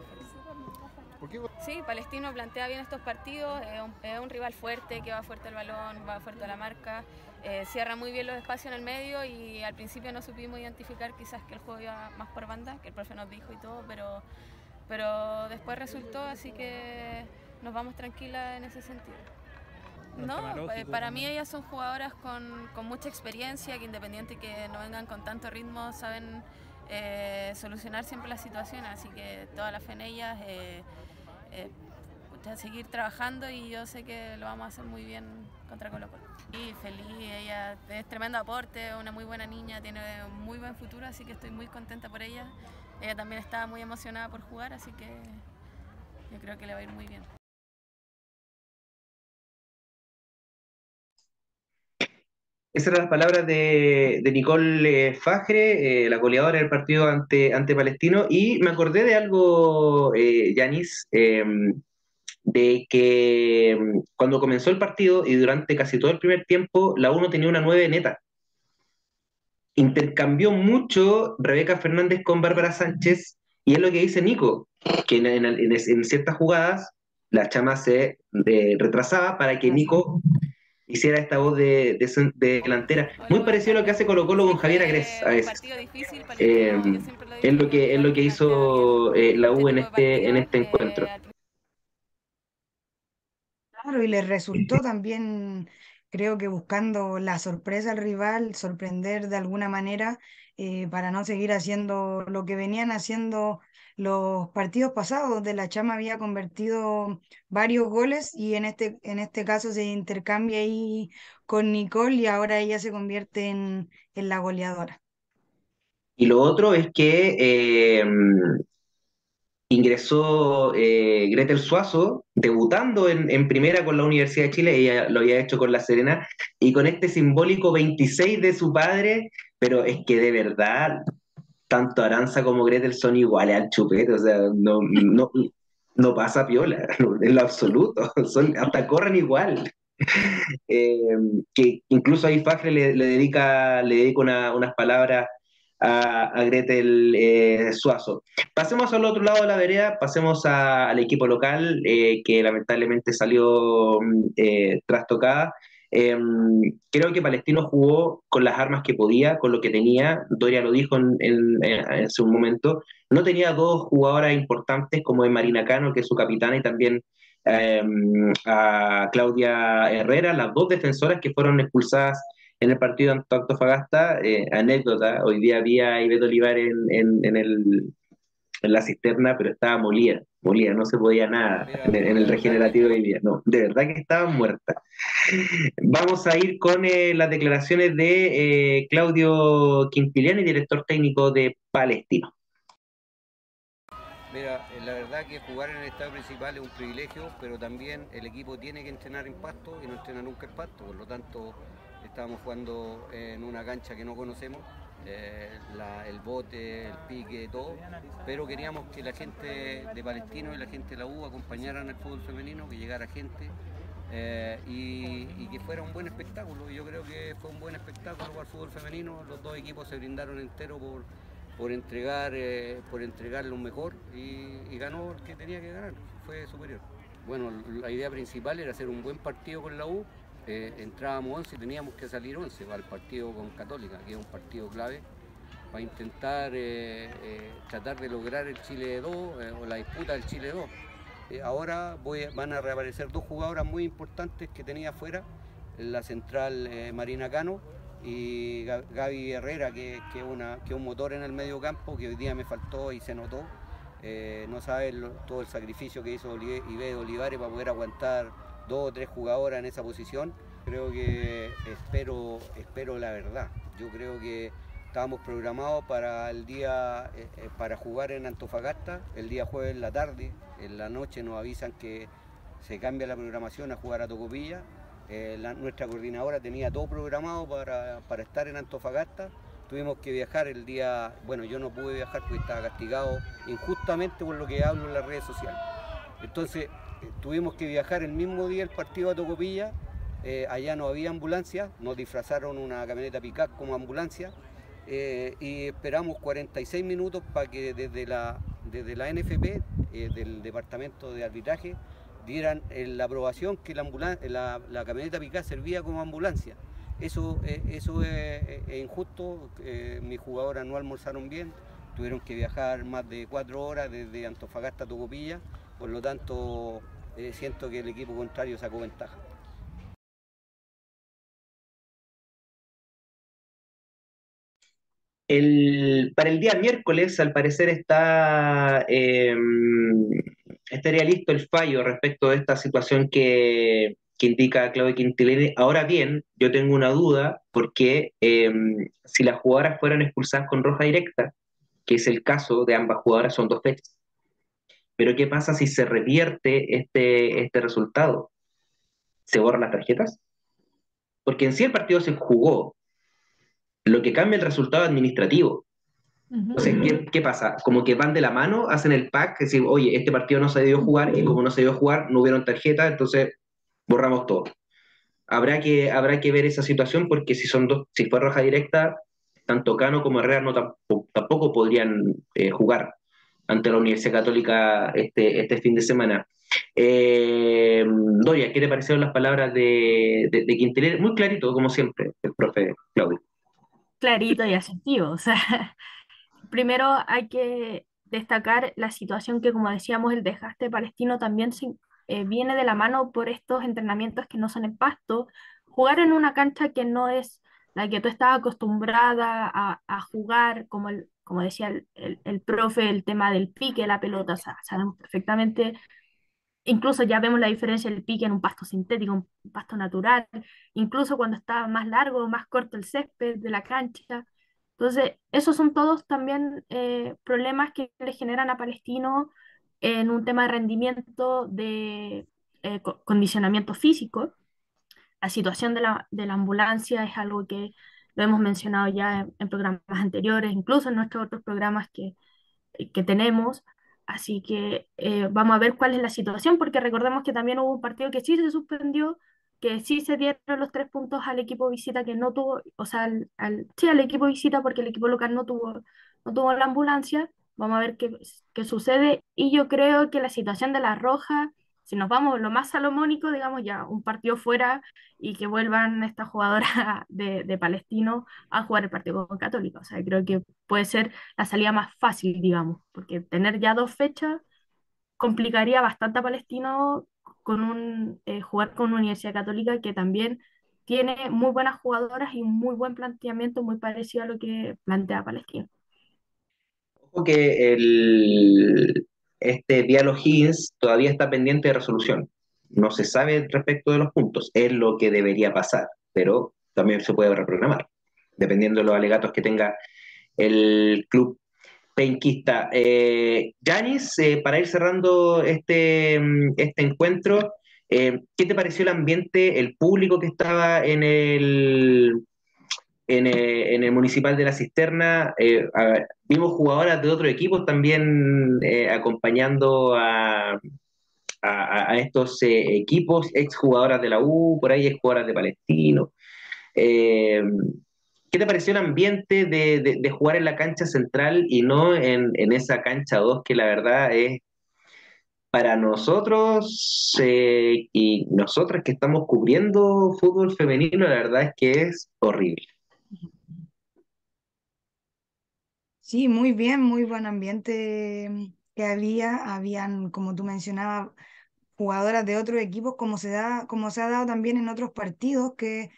feliz. Sí, Palestino plantea bien estos partidos, es un, rival fuerte, que va fuerte el balón, va fuerte la marca, eh, cierra muy bien los espacios en el medio y al principio no supimos identificar quizás que el juego iba más por banda, que el profe nos dijo y todo, pero, pero después resultó, así que nos vamos tranquilas en ese sentido. No, eh, para mí ellas son jugadoras con, con, mucha experiencia, que independiente que no vengan con tanto ritmo, saben eh, solucionar siempre las situaciones, así que toda la fe en ellas, eh, eh seguir trabajando y yo sé que lo vamos a hacer muy bien contra Colo Colo. Y feliz, ella es tremendo aporte, una muy buena niña, tiene un muy buen futuro, así que estoy muy contenta por ella. Ella también estaba muy emocionada por jugar, así que yo creo que le va a ir muy bien. Esas eran las palabras de, de Nicole eh, Fajre, eh, la goleadora del partido ante, ante Palestino, y me acordé de algo, eh, Yanis, em, de que em, cuando comenzó el partido y durante casi todo el primer tiempo, la 1 tenía una 9 neta. Intercambió mucho Rebeca Fernández con Bárbara Sánchez, y es lo que dice Nico, que en, en- ciertas jugadas la chama se retrasaba para que Nico hiciera esta voz de, de cen- de delantera. Muy parecido a lo que hace Colo Colo con Javier Agres a veces. Eh, es lo que es lo que hizo eh, la U en este en este encuentro. Claro, y les resultó también, creo que buscando la sorpresa al rival, sorprender de alguna manera eh, para no seguir haciendo lo que venían haciendo los partidos pasados, donde la Chama había convertido varios goles y en este, en este caso se intercambia ahí con Nicole y ahora ella se convierte en, en la goleadora. Y lo otro es que eh, ingresó eh, Gretel Suazo, debutando en, en primera con la Universidad de Chile, ella lo había hecho con La Serena, y con este simbólico 26 de su padre, pero es que de verdad, tanto Aranza como Gretel son iguales al chupete, o sea, no, no, no pasa piola, en lo absoluto, son, hasta corren igual. Eh, que incluso ahí Fajre le, le dedica, le dedica una- unas palabras a, a Gretel eh, Suazo. Pasemos al otro lado de la vereda, pasemos a- al equipo local, eh, que lamentablemente salió mm, eh, trastocada. Eh, creo que Palestino jugó con las armas que podía, con lo que tenía. Doria lo dijo en, en, en su momento. No tenía dos jugadoras importantes como es Marina Cano, que es su capitana, y también eh, a Claudia Herrera, las dos defensoras que fueron expulsadas en el partido ante Antofagasta. Eh, anécdota, hoy día había a Ibeto Olivar en, en el, en la cisterna, pero estaba molida, molida, no se podía nada en el, en el regenerativo de hoy día. No, de verdad que estaba muerta. Vamos a ir con eh, las declaraciones de eh, Claudio Quintiliani, director técnico de Palestino. Mira, eh, la verdad que jugar en el estadio principal es un privilegio, pero también el equipo tiene que entrenar en pasto y no entrena nunca en pasto. Por lo tanto, estábamos jugando en una cancha que no conocemos, eh, el bote, el pique, todo, pero queríamos que la gente de Palestino y la gente de la U acompañaran el fútbol femenino, que llegara gente eh, y, que fuera un buen espectáculo. Yo creo que fue un buen espectáculo jugar fútbol femenino, los dos equipos se brindaron entero por, por entregar eh, por entregar lo mejor y, y ganó el que tenía que ganar, fue superior. Bueno, la idea principal era hacer un buen partido con la U, eh, entrábamos 11 y teníamos que salir 11 para el partido con Católica, que es un partido clave, para intentar eh, eh, tratar de lograr el Chile 2 eh, o la disputa del Chile 2. Eh, ahora van a reaparecer dos jugadoras muy importantes que tenía afuera, la central Marina Cano y Ga- Gaby Herrera, que, que, que es un motor en el medio campo, que hoy día me faltó y se notó. No sabes lo- todo el sacrificio que hizo Ibe Olivares para poder aguantar dos o tres jugadoras en esa posición. Creo que espero, espero la verdad. Yo creo que estábamos programados para el día eh, eh, para jugar en Antofagasta, el día jueves en la tarde, en la noche nos avisan que se cambia la programación a jugar a Tocopilla. Eh, nuestra coordinadora tenía todo programado para, para estar en Antofagasta. Tuvimos que viajar el día, bueno, yo no pude viajar porque estaba castigado injustamente por lo que hablo en las redes sociales. Entonces, tuvimos que viajar el mismo día el partido a Tocopilla. eh, allá no había ambulancia, nos disfrazaron una camioneta pickup como ambulancia eh, y esperamos 46 minutos para que desde la, desde la NFP, eh, del Departamento de Arbitraje, dieran eh, la aprobación que la, la, la camioneta pickup servía como ambulancia. Eso, eh, eso es, es- injusto, eh, mis jugadoras no almorzaron bien, tuvieron que viajar más de cuatro horas desde Antofagasta a Tocopilla, por lo tanto eh, siento que el equipo contrario sacó ventaja. El, para el día miércoles, al parecer, está, eh, estaría listo el fallo respecto de esta situación que, indica Claudio Quintilini. Ahora bien, yo tengo una duda porque eh, si las jugadoras fueran expulsadas con roja directa, que es el caso de ambas jugadoras, son dos fechas. Pero ¿qué pasa si se revierte este, este resultado? ¿Se borran las tarjetas? Porque en sí el partido se jugó. Lo que cambia el resultado administrativo. Entonces, ¿qué, ¿qué, pasa? Como que van de la mano, hacen el pack, decir, oye, este partido no se debió jugar y como no se debió jugar, no hubieron tarjetas, entonces borramos todo. Habrá que, habrá que ver esa situación porque si son dos, si fue roja directa, tanto Cano como Herrera no tampoco, tampoco podrían eh, jugar ante la Universidad Católica este, este fin de semana. Eh, Doria, ¿qué te parecieron las palabras de, de, de Muy clarito, como siempre, el profe Claudio. Clarito y asertivo. O sea, primero hay que destacar la situación que, como decíamos, el desgaste palestino también se, eh, viene de la mano por estos entrenamientos que no son en pasto. Jugar en una cancha que no es la que tú estás acostumbrada a, a jugar, como, el, como decía el, el, el, profe, el tema del pique, la pelota, o sabemos perfectamente Incluso ya vemos la diferencia del pique en un pasto sintético, un pasto natural, incluso cuando está más largo más corto el césped de la cancha. Entonces, esos son todos también eh, problemas que le generan a Palestino en un tema de rendimiento, de eh, condicionamiento físico. La situación de la, de la, ambulancia es algo que lo hemos mencionado ya en, en programas anteriores, incluso en nuestros otros programas que, que tenemos. Así que eh, vamos a ver cuál es la situación, porque recordemos que también hubo un partido que sí se suspendió, que sí se dieron los tres puntos al equipo visita que no tuvo, o sea, al, al, sí, al equipo visita porque el equipo local no tuvo, no tuvo la ambulancia. Vamos a ver qué, qué sucede. Y yo creo que la situación de la Roja si nos vamos lo más salomónico, digamos ya, un partido fuera y que vuelvan estas jugadoras de, de, Palestino a jugar el partido con Católica. O sea, creo que puede ser la salida más fácil, digamos, porque tener ya dos fechas complicaría bastante a Palestino con un, eh, jugar con una Universidad Católica que también tiene muy buenas jugadoras y un muy buen planteamiento, muy parecido a lo que plantea Palestino. Ojo que el, este Dialog Higgins todavía está pendiente de resolución. No se sabe respecto de los puntos, es lo que debería pasar, pero también se puede reprogramar, dependiendo de los alegatos que tenga el club penquista. Eh, Yanis, eh, para ir cerrando este, este encuentro, eh, ¿qué te pareció el ambiente, el público que estaba en el, en, eh, en, el municipal de la Cisterna. Eh, vimos jugadoras de otros equipos también eh, acompañando a, a, estos equipos, exjugadoras de la U, por ahí exjugadoras de Palestino. ¿Qué te pareció el ambiente de, de, de, jugar en la cancha central y no en, en esa cancha 2 que la verdad es para nosotros y nosotras que estamos cubriendo fútbol femenino, la verdad es que es horrible. Sí, muy bien, muy buen ambiente que había. Habían, como tú mencionabas, jugadoras de otros equipos, como se da, como se ha dado también en otros partidos, que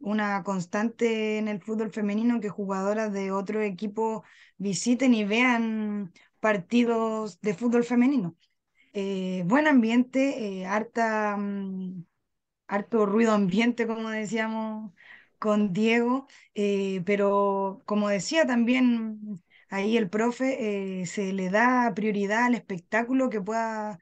una constante en el fútbol femenino que jugadoras de otro equipo visiten y vean partidos de fútbol femenino. Eh, buen ambiente, eh, harta, um, harto ruido ambiente, como decíamos con Diego, eh, pero como decía también ahí el profe, eh, se le da prioridad al espectáculo que pueda,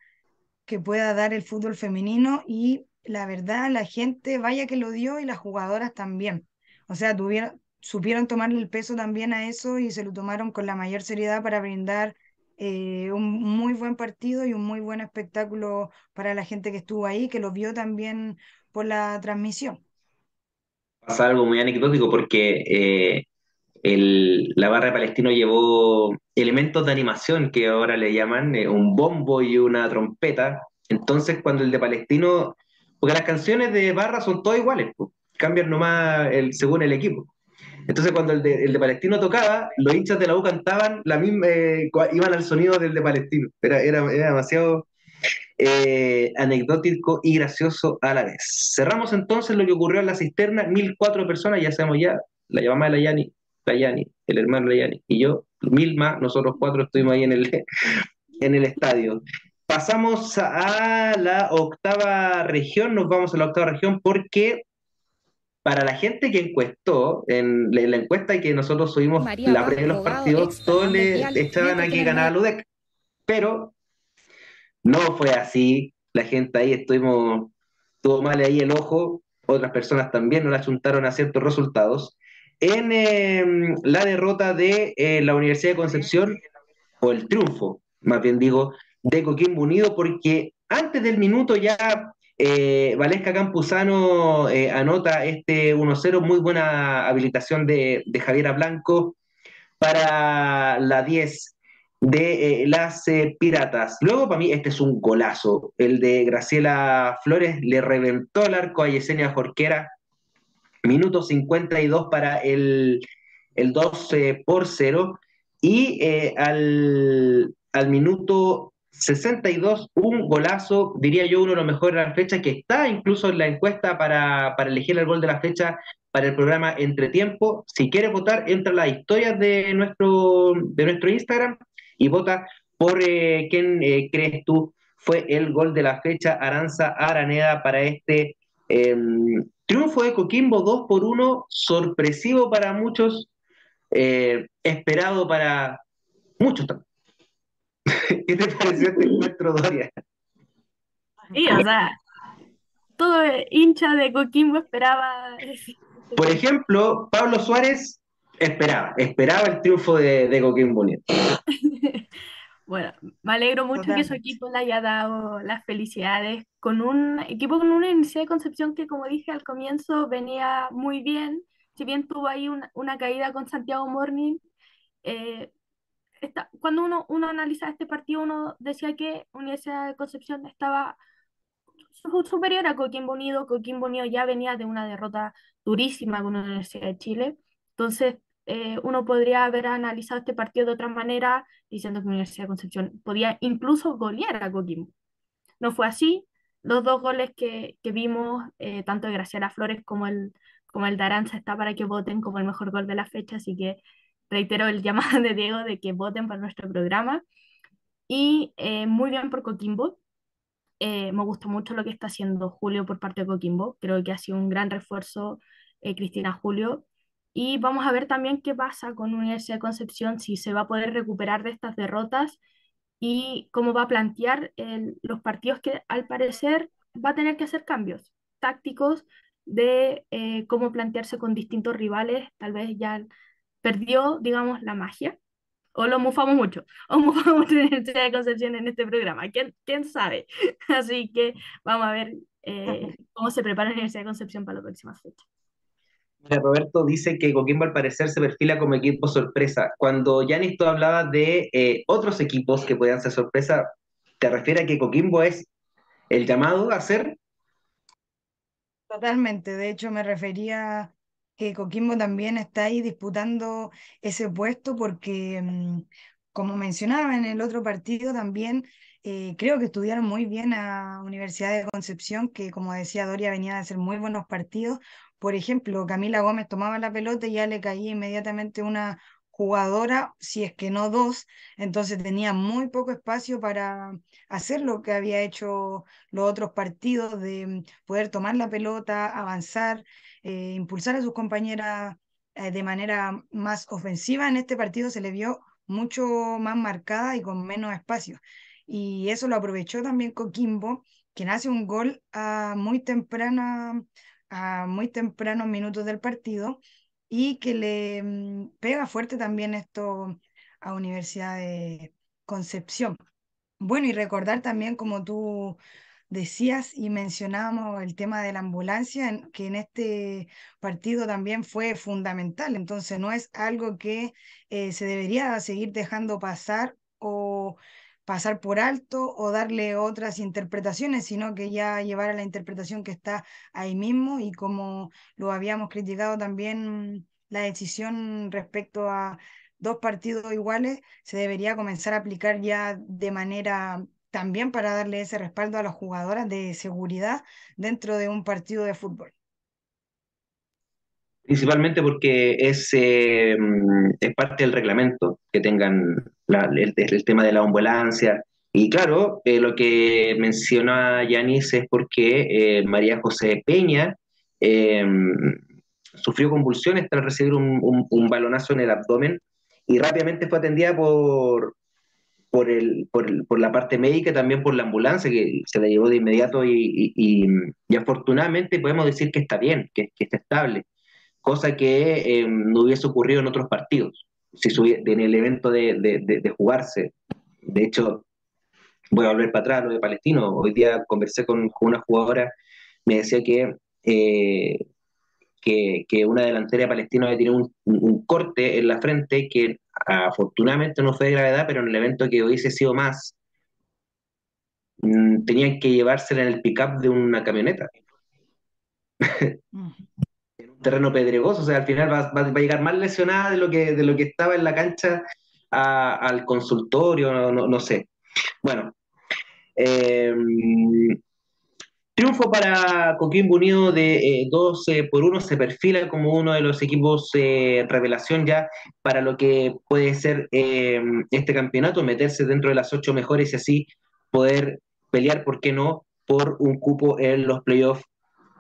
que pueda dar el fútbol femenino y la verdad la gente vaya que lo dio y las jugadoras también. O sea, tuvieron, supieron tomarle el peso también a eso y se lo tomaron con la mayor seriedad para brindar eh, un muy buen partido y un muy buen espectáculo para la gente que estuvo ahí, que lo vio también por la transmisión. Pasa algo muy anecdótico porque eh, el, la barra de Palestino llevó elementos de animación que ahora le llaman eh, un bombo y una trompeta. Entonces, cuando el de Palestino, porque las canciones de barra son todas iguales, cambian nomás el, según el equipo. Entonces, cuando el de, el de, Palestino tocaba, los hinchas de la U cantaban la misma, eh, iban al sonido del de Palestino. Era, era, demasiado eh, anecdótico y gracioso a la vez. Cerramos entonces lo que ocurrió en la cisterna, mil cuatro personas, ya sabemos ya, la mamá de la Yani, la Yani, el hermano de la Yani, y yo, mil más, nosotros cuatro estuvimos ahí en el, en el estadio. Pasamos a la octava región, nos vamos a la octava región porque para la gente que encuestó, en la encuesta que nosotros subimos María la previa de los partidos, todos le echaban a que ganaba Ludec. Pero No fue así, la gente ahí estuvimos, tuvo mal ahí el ojo, otras personas también no la achuntaron a ciertos resultados. En em, la derrota de eh, la Universidad de Concepción, o el triunfo, más bien digo, de Coquimbo Unido, porque antes del minuto ya eh, Valesca Campuzano eh, anota este 1-0, muy buena habilitación de, de Javiera Blanco para la 10 de las Piratas. Luego, para mí, este es un golazo. El de Graciela Flores le reventó el arco a Yesenia Jorquera. Minuto 52 para el, el 12 por 0. Y eh, al, al minuto 62, un golazo, diría yo, uno de los mejores de la fecha, que está incluso en la encuesta para, para elegir el gol de la fecha para el programa Entretiempo. Si quieres votar, entra a las historias de nuestro, de nuestro Instagram y vota por eh, quién eh, crees tú fue el gol de la fecha Aranza Araneda para este em, triunfo de Coquimbo 2 por 1, sorpresivo para muchos, eh, esperado para muchos también. ¿Qué te pareció este encuentro, Doria? Sí, o sea, todo hincha de Coquimbo esperaba. Por ejemplo, Pablo Suárez esperaba, esperaba el triunfo de, de Coquimbo Unido. Bueno, me alegro mucho que su equipo le haya dado las felicidades con un equipo con una Universidad de Concepción que, como dije al comienzo, venía muy bien. Si bien tuvo ahí una, una caída con Santiago Morning, eh, cuando uno, uno analizaba este partido, uno decía que Universidad de Concepción estaba superior a Coquimbo Unido. Coquimbo Unido ya venía de una derrota durísima con la Universidad de Chile. Entonces, eh, uno podría haber analizado este partido de otra manera, diciendo que Universidad de Concepción podía incluso golear a Coquimbo. No fue así. Los dos goles que, que vimos, eh, tanto de Graciela Flores como el, como el de Aranza, está para que voten como el mejor gol de la fecha, así que reitero el llamado de Diego de que voten para nuestro programa. Y eh, muy bien por Coquimbo. me gusta mucho lo que está haciendo Julio por parte de Coquimbo. Creo que ha sido un gran refuerzo Cristina Julio y vamos a ver también qué pasa con Universidad de Concepción, si se va a poder recuperar de estas derrotas y cómo va a plantear los partidos que al parecer va a tener que hacer cambios tácticos de eh, cómo plantearse con distintos rivales. Tal vez ya perdió, digamos, la magia. O lo mufamos mucho, o mufamos mucho Universidad de Concepción en este programa. ¿Quién, quién sabe? Así que vamos a ver eh, cómo se prepara la Universidad de Concepción para la próxima fecha. Roberto dice que Coquimbo al parecer se perfila como equipo sorpresa. Cuando Yanis tú hablaba de eh, otros equipos que podían ser sorpresa, ¿te refieres a que Coquimbo es el llamado a ser? Totalmente, de hecho me refería que Coquimbo también está ahí disputando ese puesto porque, mm, como mencionaba en el otro partido también, eh, creo que estudiaron muy bien a Universidad de Concepción, que como decía Doria venía de hacer muy buenos partidos, por ejemplo, Camila Gómez tomaba la pelota y ya le caía inmediatamente una jugadora, si es que no dos, entonces tenía muy poco espacio para hacer lo que había hecho los otros partidos, de poder tomar la pelota, avanzar, eh, impulsar a sus compañeras eh, de manera más ofensiva. En este partido se le vio mucho más marcada y con menos espacio. Y eso lo aprovechó también Coquimbo, quien hace un gol muy temprana a muy tempranos minutos del partido y que le mm, pega fuerte también esto a Universidad de Concepción. Bueno, y recordar también, como tú decías y mencionábamos el tema de la ambulancia, que en este partido también fue fundamental. Entonces, no es algo que eh, se debería seguir dejando pasar o pasar por alto o darle otras interpretaciones, sino que ya llevar a la interpretación que está ahí mismo y como lo habíamos criticado también la decisión respecto a dos partidos iguales, se debería comenzar a aplicar ya de manera también para darle ese respaldo a las jugadoras de seguridad dentro de un partido de fútbol. Principalmente porque es, eh, es parte del reglamento que tengan el, tema de la ambulancia. Y claro, eh, lo que menciona Yanis es porque eh, María José Peña sufrió convulsiones tras recibir un, balonazo en el abdomen y rápidamente fue atendida por, por, el, por, por, la parte médica, también por la ambulancia que se la llevó de inmediato y, y, afortunadamente podemos decir que está bien, que, que está estable, cosa que eh, no hubiese ocurrido en otros partidos, si en el evento de, de, de, jugarse. De hecho, voy a volver para atrás, lo de Palestino. Hoy día conversé con, con una jugadora, me decía que eh, que, una delantera de Palestino había tenido un, corte en la frente que afortunadamente no fue de gravedad, pero en el evento que hubiese sido más, mm, tenían que llevársela en el pick-up de una camioneta. Terreno pedregoso, o sea, al final va, a llegar más lesionada de lo que, de lo que estaba en la cancha al consultorio, no, sé. Bueno, eh, Triunfo para Coquimbo Unido de 12 eh, por 1 se perfila como uno de los equipos eh, revelación ya para lo que puede ser eh, este campeonato, meterse dentro de las ocho mejores y así poder pelear, ¿por qué no?, por un cupo en los playoffs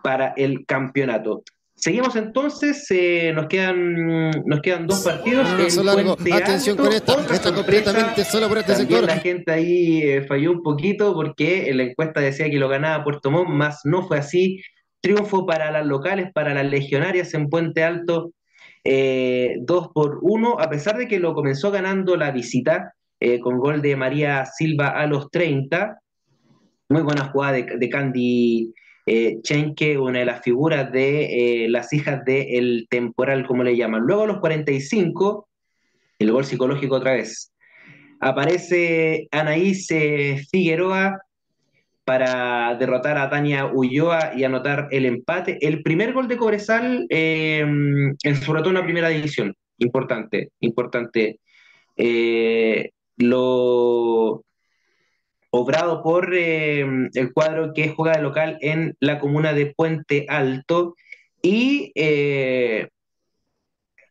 para el campeonato. Seguimos entonces, eh, nos, quedan, nos quedan dos partidos. Atención con esta, está completamente solo por este sector. La gente ahí eh, falló un poquito porque la encuesta decía que lo ganaba Puerto Montt, más no fue así. Triunfo para las locales, para las legionarias en Puente Alto, eh, 2 por 1, a pesar de que lo comenzó ganando la visita eh, con gol de María Silva a los 30. Muy buena jugada de, de Candy eh, Chenke, una de las figuras de eh, las hijas del temporal, como le llaman. Luego a los 45, el gol psicológico otra vez. Aparece Anaís eh, Figueroa para derrotar a Tania Ulloa y anotar el empate. El primer gol de Cobresal, en sobre todo en la primera división. Importante, importante. lo, obrado por eh, el cuadro que juega de local en la comuna de Puente Alto. Y eh,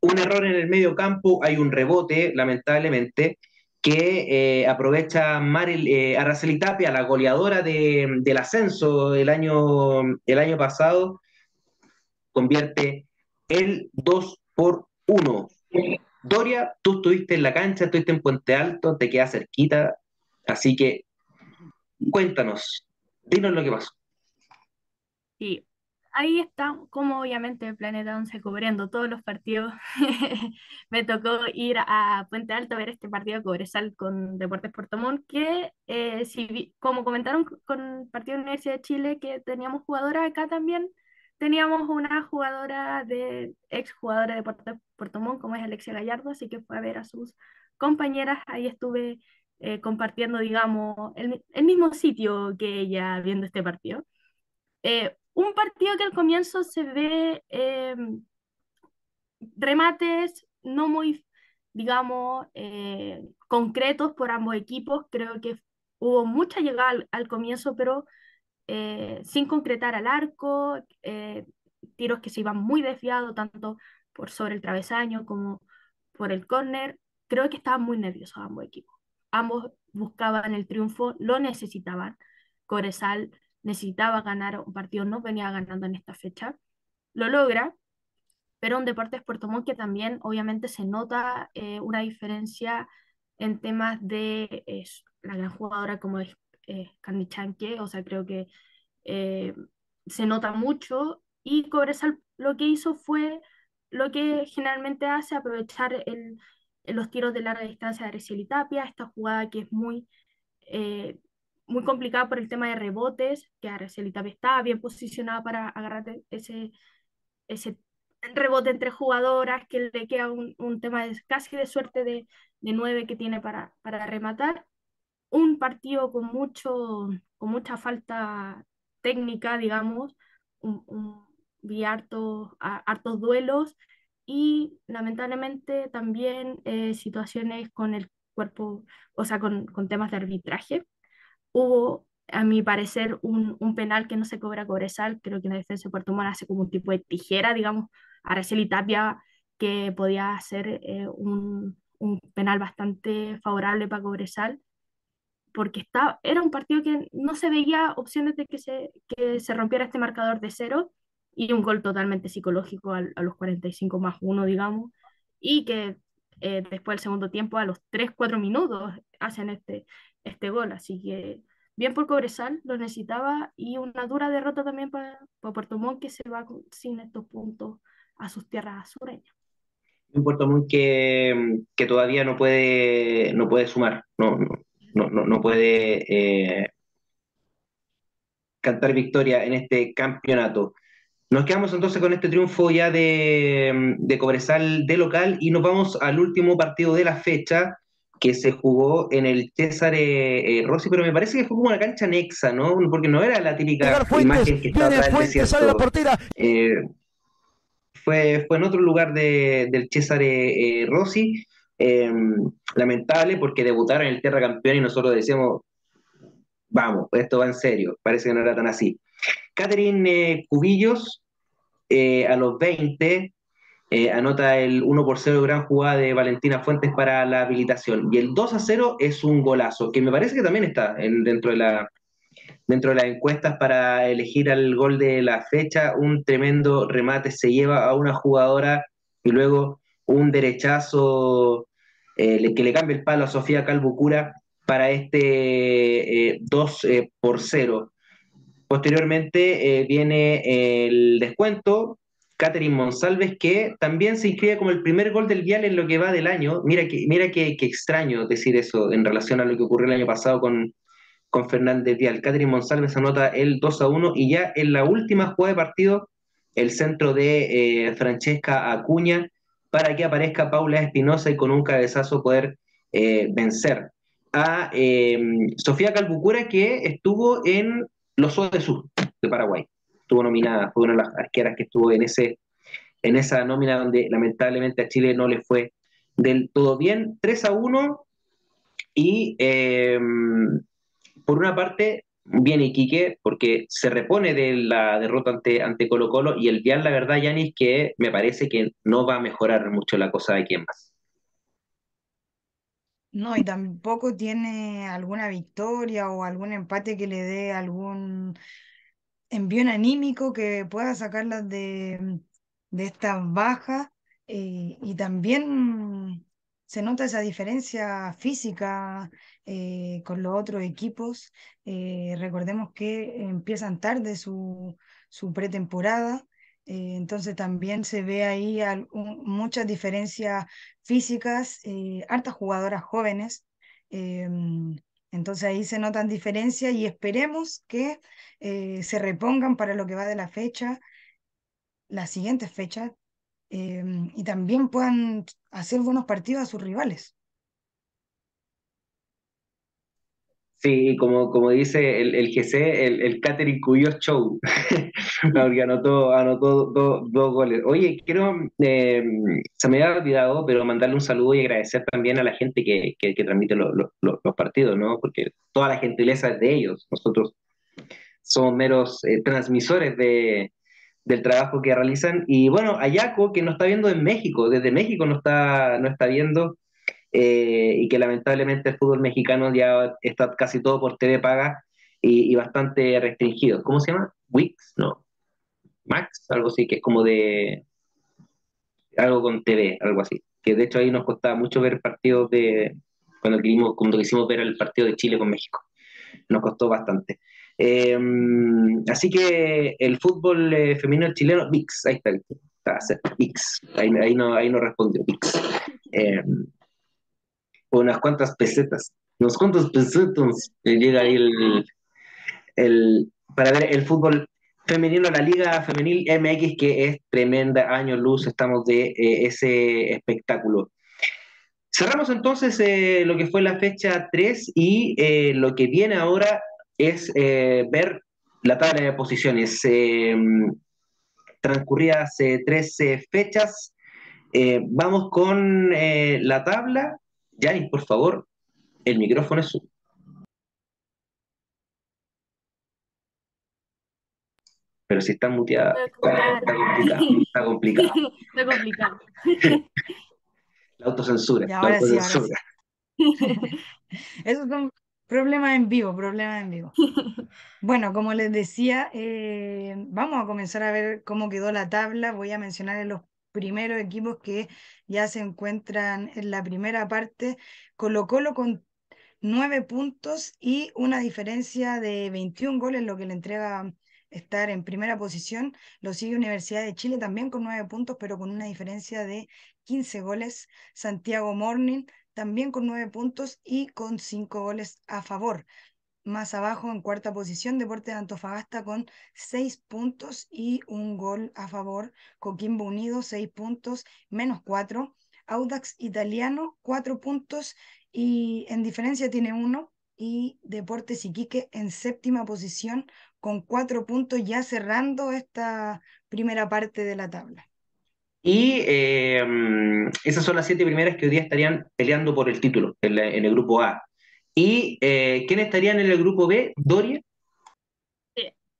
un error en el medio campo, hay un rebote, lamentablemente, que eh, aprovecha Maril, Araceli Tapia, la goleadora del ascenso del año, el año pasado, convierte el 2 por 1. Doria, tú estuviste en la cancha, estuviste en Puente Alto, te queda cerquita, así que Cuéntanos, dinos lo que pasó. Sí, ahí está, como obviamente el Planeta 11 cubriendo todos los partidos. Me tocó ir a Puente Alto a ver este partido Cobresal con Deportes Puerto Montt, que eh, si, como comentaron con el partido de Universidad de Chile, que teníamos jugadoras acá también, teníamos una jugadora de, ex jugadora de Deportes Puerto Montt, como es Alexia Gallardo, así que fue a ver a sus compañeras, ahí estuve eh, compartiendo, digamos, el, mismo sitio que ella viendo este partido. Eh, un partido que al comienzo se ve em, remates no muy, digamos, eh, concretos por ambos equipos. Creo que hubo mucha llegada al, comienzo, pero sin concretar al arco, tiros que se iban muy desviados, tanto por sobre el travesaño como por el córner. Creo que estaban muy nerviosos ambos equipos ambos buscaban el triunfo, lo necesitaban. Corezal necesitaba ganar un partido, no venía ganando en esta fecha, lo logra, pero un Deportes Puerto Montt que también obviamente se nota eh, una diferencia en temas de la gran jugadora como es eh, Candy Chanque, o sea, creo que eh, se nota mucho y Cobresal lo que hizo fue lo que generalmente hace, aprovechar el, los tiros de larga distancia de Areciel Tapia, esta jugada que es muy, eh, muy complicada por el tema de rebotes, que Areciel Tapia estaba bien posicionada para agarrar ese, ese rebote entre jugadoras, que le queda un, un tema de, casi de suerte de, de nueve que tiene para, para rematar. Un partido con, mucho, con mucha falta técnica, digamos, un, un, vi hartos, hartos duelos y lamentablemente también eh, situaciones con el cuerpo, o sea, con, con, temas de arbitraje. Hubo, a mi parecer, un, un penal que no se cobra Cobresal, creo que la defensa de Puerto Montt hace como un tipo de tijera, digamos, a Araceli Tapia, que podía ser eh, un, un, penal bastante favorable para Cobresal, porque estaba, era un partido que no se veía opciones de que se, que se rompiera este marcador de cero, y un gol totalmente psicológico a, a los 45 más 1, digamos, y que eh, después del segundo tiempo, a los 3-4 minutos, hacen este, este gol. Así que bien por Cobresal, lo necesitaba y una dura derrota también para, Puerto Montt que se va sin estos puntos a sus tierras sureñas. Un Puerto Montt que, que, todavía no puede, no puede sumar, no, no, no, no puede eh, cantar victoria en este campeonato. Nos quedamos entonces con este triunfo ya de, de Cobresal de local y nos vamos al último partido de la fecha, que se jugó en el César eh, eh, Rossi, pero me parece que fue como una cancha anexa, ¿no? Porque no era la típica imagen que estaba del la portera. Eh, fue, fue en otro lugar de, del César Rossi. lamentable porque debutaron en el Tierra Campeón y nosotros decíamos, vamos, esto va en serio. Parece que no era tan así. Catherine Cubillos, a los 20, eh, anota el 1 por 0 gran jugada de Valentina Fuentes para la habilitación. Y el 2 a 0 es un golazo, que me parece que también está dentro, de la, dentro de las encuestas para elegir al gol de la fecha. Un tremendo remate se lleva a una jugadora y luego un derechazo eh, que le cambia el palo a Sofía Calbucura para este 2 eh, por 0. Posteriormente viene el descuento, Catherine Monsalves, que también se inscribe como el primer gol del Vial en lo que va del año. Mira que, mira que, extraño decir eso en relación a lo que ocurrió el año pasado con, con Fernández Vial. Catherine Monsalves anota el 2 a 1 y ya en la última jugada de partido, el centro de eh, Francesca Acuña para que aparezca Paula Espinosa y con un cabezazo poder eh, vencer a eh, Sofía Calbucura que estuvo en los de Sur de Paraguay estuvo nominada, fue una de las arqueras que estuvo en, ese, en esa nómina donde lamentablemente a Chile no le fue del todo bien. 3 a 1 y em, por una parte viene Iquique porque se repone de la derrota ante, ante Colo Colo y el Vial, la verdad, Yanis, que me parece que no va a mejorar mucho la cosa de aquí más. No, y tampoco tiene alguna victoria o algún empate que le dé algún envío anímico que pueda sacarlas de, de estas bajas eh, y también se nota esa diferencia física eh, con los otros equipos. Eh, recordemos que empiezan tarde su, su pretemporada, entonces también se ve ahí muchas diferencias físicas, hartas jugadoras jóvenes. Em, entonces ahí se notan diferencias y esperemos que eh, se repongan para lo que va de la fecha, las siguientes fechas, y también puedan hacer buenos partidos a sus rivales. Sí, como, como dice el, el GC, el, el Catering Cuyos Show, porque anotó, anotó dos goles. Oye, quiero, eh, se me había olvidado, pero mandarle un saludo y agradecer también a la gente que, que, transmite los partidos, ¿no? Porque toda la gentileza es de ellos. Nosotros somos meros eh, transmisores de, del trabajo que realizan. Y bueno, Ayaco, que nos está viendo en México, desde México nos está, no está viendo. Eh, y que lamentablemente el fútbol mexicano ya está casi todo por TV paga y, bastante restringido. ¿Cómo se llama? Wix, no. Max, algo así, que es como de algo con TV, algo así. Que de hecho ahí nos costaba mucho ver partidos de cuando quisimos, cuando quisimos ver el partido de Chile con México. Nos costó bastante. Eh, así que el fútbol eh, femenino chileno, VIX, ahí está, VIX, ahí, ahí, no, ahí no respondió, VIX unas cuantas pesetas, unos cuantos pesetos, llega ahí el, el, para ver el fútbol femenino, la Liga Femenil MX, que es tremenda, año luz, estamos de eh, ese espectáculo. Cerramos entonces eh, lo que fue la fecha 3 y eh, lo que viene ahora es ver la tabla de posiciones. transcurridas 13 fechas, vamos con la tabla Yanis, por favor, el micrófono es suyo. Pero si está muteada, está, complicado. Está complicado. Está complicado. La autocensura. la autocensura. Eso es un problema en vivo, problema en vivo. Bueno, como les decía, eh, vamos a comenzar a ver cómo quedó la tabla. Voy a mencionar los primeros equipos que ya se encuentran en la primera parte. Colo Colo con nueve puntos y una diferencia de 21 goles, lo que le entrega estar en primera posición. Lo sigue Universidad de Chile también con nueve puntos, pero con una diferencia de 15 goles. Santiago Morning también con nueve puntos y con cinco goles a favor. Más abajo, en cuarta posición, Deportes de Antofagasta con seis puntos y un gol a favor. Coquimbo Unido, seis puntos, menos cuatro. Audax Italiano, cuatro puntos y en diferencia tiene uno. Y Deportes Iquique en séptima posición con cuatro puntos, ya cerrando esta primera parte de la tabla. Y eh, esas son las siete primeras que hoy día estarían peleando por el título en, el grupo A. ¿Y eh, quién estarían en el grupo B? Doria.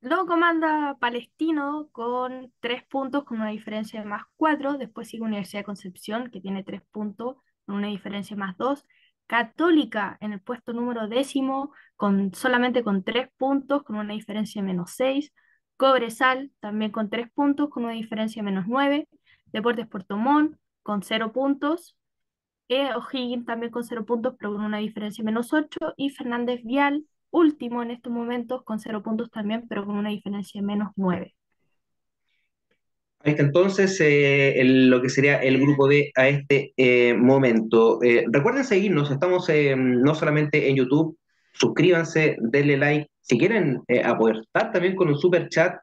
Luego comanda Palestino con tres puntos, con una diferencia de más cuatro. Después sigue Universidad de Concepción, que tiene tres puntos, con una diferencia de más dos. Católica en el puesto número décimo, con, solamente con tres puntos, con una diferencia de menos seis. Cobresal también con tres puntos, con una diferencia de menos nueve. Deportes Puerto Montt con 0 puntos, e O'Higgins también con 0 puntos, pero con una diferencia menos 8, y Fernández Vial, último en estos momentos, con 0 puntos también, pero con una diferencia menos 9. Ahí está entonces eh, lo que sería el grupo D a este eh, momento. Eh, recuerden seguirnos, estamos no solamente en YouTube, suscríbanse, denle like. Si quieren aportar también con un super chat,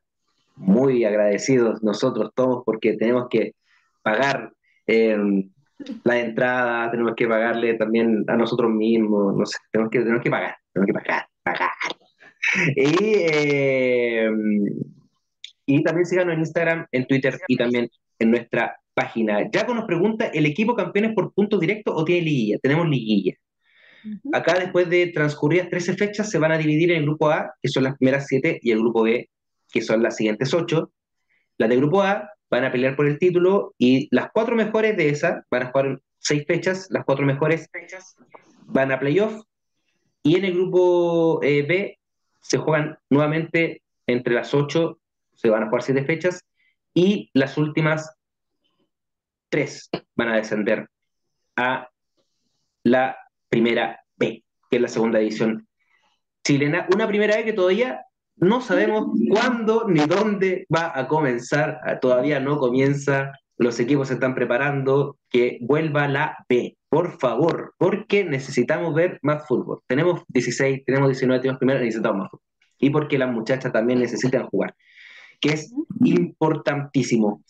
muy agradecidos nosotros todos porque tenemos que pagar la entrada, tenemos que pagarle también a nosotros mismos, no sé, tenemos que, tenemos que pagar, tenemos que pagar, pagar. Y, y también síganos en Instagram, en Twitter y también en nuestra página. Jaco nos pregunta, ¿el equipo campeones por puntos directos o tiene liguilla? Tenemos liguilla. Acá, después de transcurridas 13 fechas, se van a dividir en el grupo A, que son las primeras 7, y el grupo B, que son las siguientes 8. Las de grupo A van a pelear por el título y las cuatro mejores de esas van a jugar seis fechas, las cuatro mejores fechas van a playoff y en el grupo eh, B se juegan nuevamente entre las ocho, se van a jugar siete fechas y las últimas tres van a descender a la primera B, que es la segunda edición chilena. Una primera B que todavía no sabemos cuándo ni dónde va a comenzar, ah, todavía no comienza, los equipos se están preparando, que vuelva la B, por favor, porque necesitamos ver más fútbol. Tenemos 16, tenemos 19, tenemos primero, necesitamos más fútbol. Y porque las muchachas también necesitan jugar, que es importantísimo.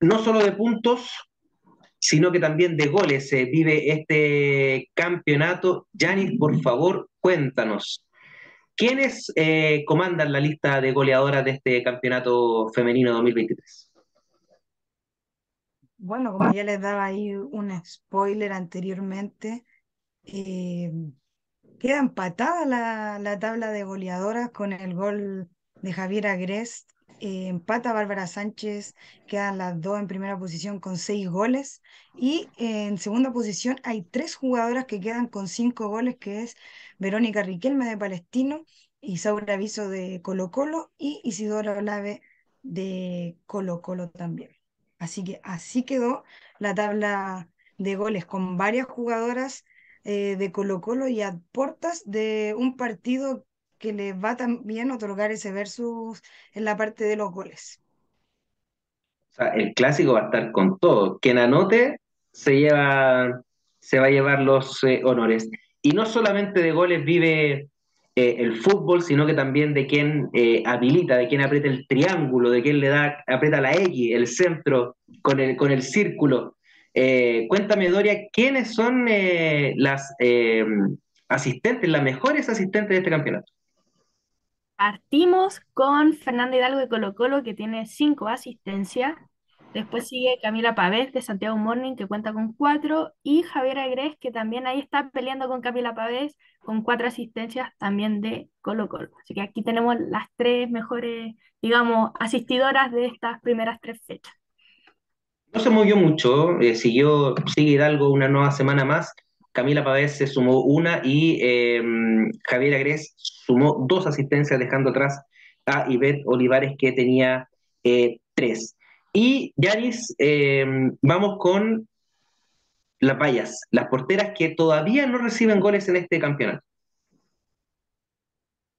No solo de puntos, sino que también de goles se vive este campeonato. Yanis, por favor, cuéntanos, ¿Quiénes eh, comandan la lista de goleadoras de este campeonato femenino 2023? Bueno, como ya les daba ahí un spoiler anteriormente, eh, queda empatada la, la, tabla de goleadoras con el gol de Javier Agrest. Empata Bárbara Sánchez, quedan las dos en primera posición con seis goles. Y en segunda posición hay tres jugadoras que quedan con cinco goles, que es Verónica Riquelme de Palestino, Isaura Aviso de Colo Colo y Isidora Olave de Colo Colo también. Así que así quedó la tabla de goles con varias jugadoras eh, de Colo Colo y a portas de un partido que les va también otorgar ese versus en la parte de los goles. O sea, el clásico va a estar con todo. Quien anote se lleva, se va a llevar los eh, honores y no solamente de goles vive eh, el fútbol, sino que también de quien eh, habilita, de quien aprieta el triángulo, de quien le da, aprieta la X, el centro, con el, con el círculo. Cuéntame, Doria, ¿quiénes son las asistentes, las mejores asistentes de este campeonato? Partimos con Fernanda Hidalgo de Colo Colo, que tiene cinco asistencias. Después sigue Camila Pavés de Santiago Morning, que cuenta con cuatro, y Javier Agres, que también ahí está peleando con Camila Pavés, con cuatro asistencias también de Colo Colo. Así que aquí tenemos las tres mejores, digamos, asistidoras de estas primeras tres fechas. No se movió mucho, eh, siguió, sigue Hidalgo una nueva semana más. Camila Pavés se sumó una y em, Javier Agres sumó dos asistencias, dejando atrás a Ivette Olivares, que tenía eh, tres. Y Yanis, eh, vamos con las vallas, las porteras que todavía no reciben goles en este campeonato.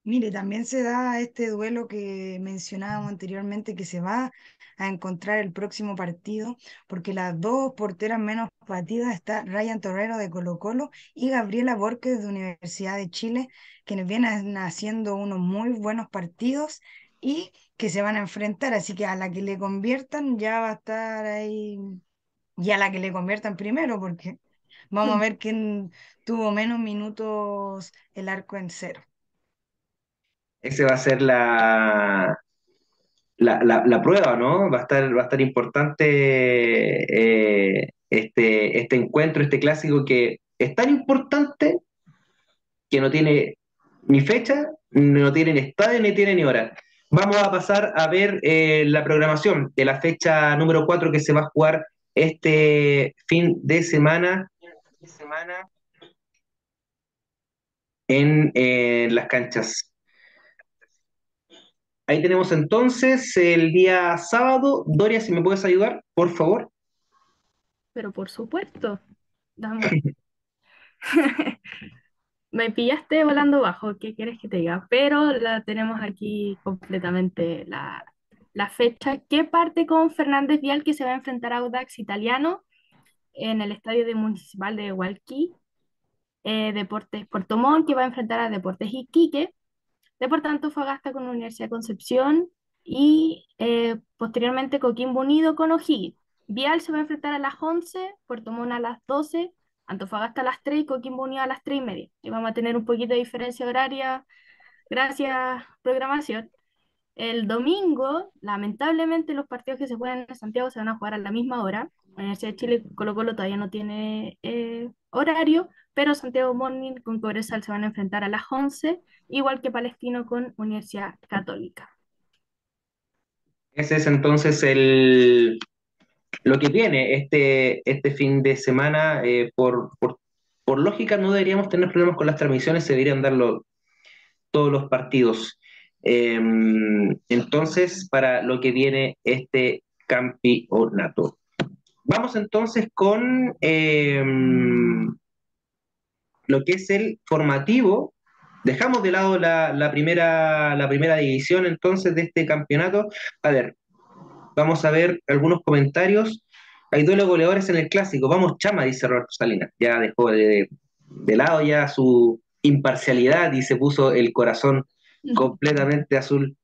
Mire, también se da este duelo que mencionábamos anteriormente que se va a encontrar el próximo partido, porque las dos porteras menos batidas está Ryan Torrero de Colo Colo y Gabriela Borges de Universidad de Chile, quienes vienen haciendo unos muy buenos partidos y que se van a enfrentar, así que a la que le conviertan ya va a estar ahí, y a la que le conviertan primero, porque vamos a ver quién tuvo menos minutos el arco en cero. Ese va a ser la, la, la, prueba, ¿no? Va a estar, va a estar importante eh, este, este encuentro, este clásico que es tan importante que no tiene ni fecha, no tiene ni estadio, ni tiene ni hora. Vamos a pasar a ver eh, la programación de la fecha número 4 que se va a jugar este fin de semana, en eh, las canchas Ahí tenemos entonces el día sábado. Doria, si me puedes ayudar, por favor. Pero por supuesto. Me pillaste volando bajo, ¿qué quieres que te diga? Pero la tenemos aquí completamente la, fecha que parte con Fernández Vial que se va a enfrentar a Audax Italiano en el estadio de municipal de Hualquí. Eh, Deportes Puerto Montt que va a enfrentar a Deportes Iquique Deportes Antofagasta con Universidad de Concepción y eh, posteriormente Coquimbo Unido con O'Higgins. Vial se va a enfrentar a las 11, Puerto Montt a las 12, Antofagasta a las 3 y Coquimbo Unido a las 3 y media. Y vamos a tener un poquito de diferencia horaria gracias programación. El domingo, lamentablemente, los partidos que se juegan en Santiago se van a jugar a la misma hora. La Universidad de Chile Colo todavía no tiene eh, horario, pero Santiago Morning con Cobresal se van a enfrentar a las 11, igual que Palestino con Universidad Católica. Ese es entonces el, lo que viene este, este fin de semana. Eh, por, lógica no deberíamos tener problemas con las transmisiones, se deberían dar todos los partidos. Em, entonces, para lo que viene este campeonato. Vamos entonces con em, lo que es el formativo. Dejamos de lado la, primera, la primera división entonces de este campeonato. A ver, vamos a ver algunos comentarios. Hay duelo goleadores en el clásico. Vamos, Chama, dice Roberto Salinas. Ya dejó de, lado ya su imparcialidad y se puso el corazón completamente azul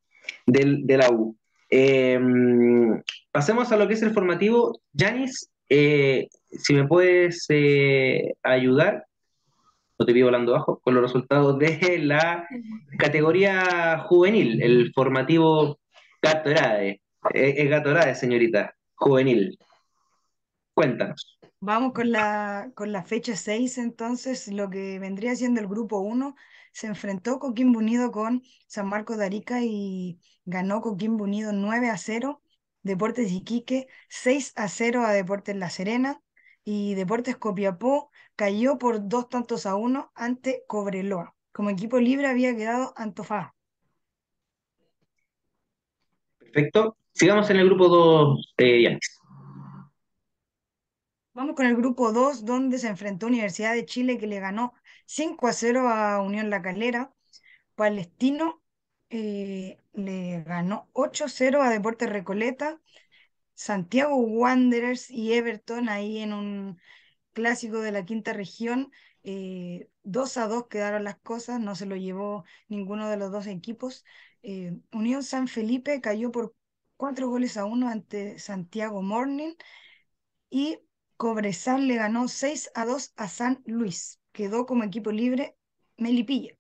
del, de la U. Em, pasemos a lo que es el formativo. Yanis, eh, si me puedes eh, ayudar, no te pido volando bajo, con los resultados de la categoría juvenil, el formativo Gatorade. Eh, es Gatorade, señorita, juvenil. Cuéntanos. Vamos con la, con la fecha 6, entonces, lo que vendría siendo el grupo 1, se enfrentó Coquimbo Unido con San Marcos de Arica y ganó Coquimbo Unido 9 a 0. Deportes Iquique 6 a 0 a Deportes La Serena y Deportes Copiapó cayó por dos tantos a uno ante Cobreloa. Como equipo libre había quedado Antofagasta. Perfecto. Sigamos en el grupo 2, eh, Vamos con el grupo 2, donde se enfrentó Universidad de Chile, que le ganó 5 a 0 a Unión La Calera. Palestino eh, le ganó 8 a 0 a Deportes Recoleta. Santiago Wanderers y Everton ahí en un clásico de la quinta región. Eh, 2 a 2 quedaron las cosas, no se lo llevó ninguno de los dos equipos. Eh, Unión San Felipe cayó por 4 goles a 1 ante Santiago Morning y Cobresal le ganó 6 a 2 a San Luis. Quedó como equipo libre Melipilla.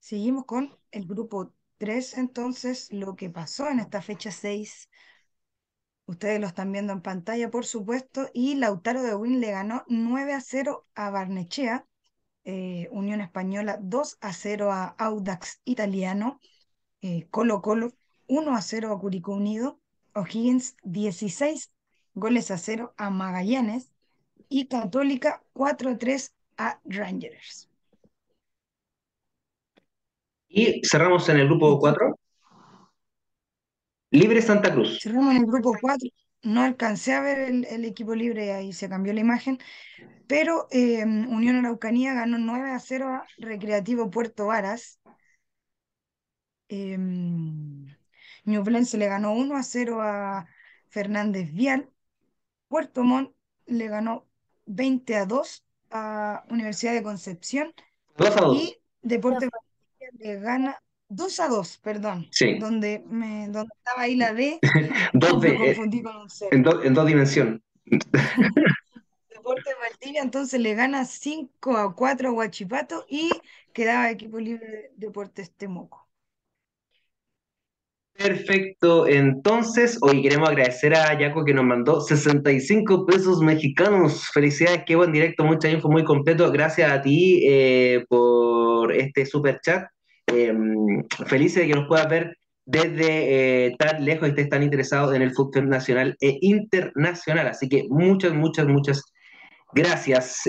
Seguimos con el grupo 3, entonces, lo que pasó en esta fecha 6 Ustedes lo están viendo en pantalla, por supuesto. Y Lautaro de Win le ganó 9 a 0 a Barnechea. Eh, Unión Española 2 a 0 a Audax Italiano. Eh, Colo Colo 1 a 0 a Curicó Unido. O'Higgins 16 goles a 0 a Magallanes. Y Católica 4 a 3 a Rangers. Y cerramos en el grupo 4. Libre Santa Cruz. Cerramos en el grupo 4. No alcancé a ver el, el equipo libre, ahí se cambió la imagen, pero eh, Unión Araucanía ganó 9 a 0 a Recreativo Puerto Varas. Eh, Ñublense le ganó 1 a 0 a Fernández Vial. Puerto Montt le ganó 20 a 2 a Universidad de Concepción. 2 a 2. Y Deportes Valdivia le gana 2 a 2, perdón. Sí. Donde, me, donde estaba ahí la D, Dos me de- eh, confundí con un cero. en, do- en dos dimensiones. Deportes Valdivia entonces le gana 5 a 4 a Huachipato y quedaba equipo libre de Deportes Temuco. Perfecto, entonces hoy queremos agradecer a Yaco que nos mandó 65 pesos mexicanos. Felicidades, qué buen directo, mucha info, muy completo. Gracias a ti eh, por este super chat. Eh, felices de que nos puedas ver desde eh, tan lejos y estés tan interesado en el fútbol nacional e internacional. Así que muchas, muchas, muchas gracias.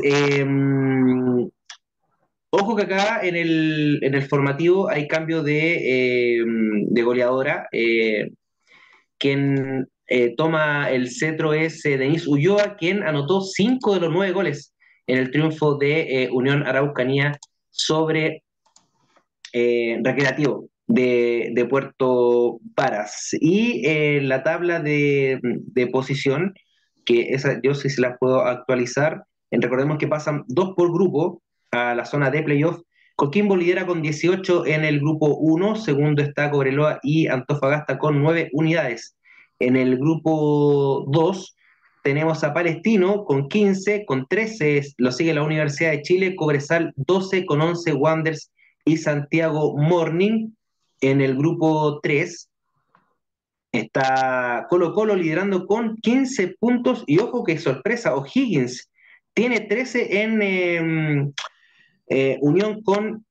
Ojo que acá en el, en el formativo hay cambio de, eh, de goleadora. eh, quien eh, toma el cetro es eh, Denis Ulloa, quien anotó cinco de los nueve goles en el triunfo de Unión Araucanía sobre Recreativo de, Puerto Varas. Y la tabla de, de posición, que esa yo sí se las puedo actualizar. Recordemos que pasan dos por grupo a la zona de playoff. Coquimbo lidera con 18 en el grupo 1, segundo está Cobreloa y Antofagasta con 9 unidades. En el grupo 2 tenemos a Palestino con 15, con 13 lo sigue la Universidad de Chile, Cobresal 12 con 11 Wanderers y Santiago Morning. En el grupo 3 está Colo Colo liderando con 15 puntos y ojo que sorpresa, O'Higgins tiene 13 en eh, eh, unión con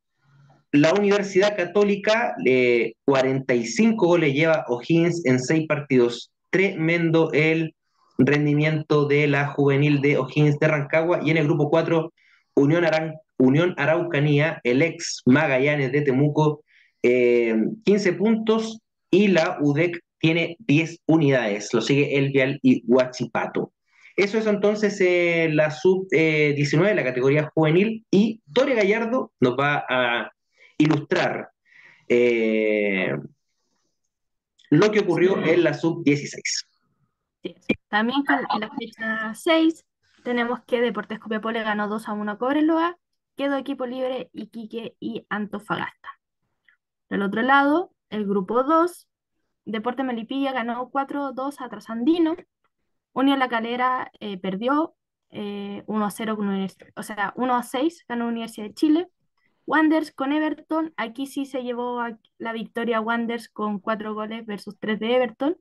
la Universidad Católica, eh, 45 goles lleva O'Higgins en 6 partidos. Tremendo el rendimiento de la juvenil de O'Higgins de Rancagua. Y en el grupo 4, Unión, Aran- Unión Araucanía, el ex Magallanes de Temuco, eh, 15 puntos. Y la UDEC tiene 10 unidades. Lo sigue El Vial y Huachipato. Eso es entonces eh, la sub-19, la categoría juvenil. Y Dore Gallardo nos va a ilustrar eh, lo que ocurrió en la sub-16. Sí. También en la fecha 6 tenemos que Deportes Copiapó le ganó 2 a 1 a Cobreloa, quedó equipo libre Iquique y Antofagasta. Del otro lado, el grupo 2, Deportes Melipilla ganó 4-2 a Trasandino, Unión La Calera eh, perdió eh, 1-0 con Universidad, o sea, 1-6 ganó Universidad de Chile. Wanderers con Everton, aquí sí se llevó a- la victoria Wanderers con 4 goles versus 3 de Everton.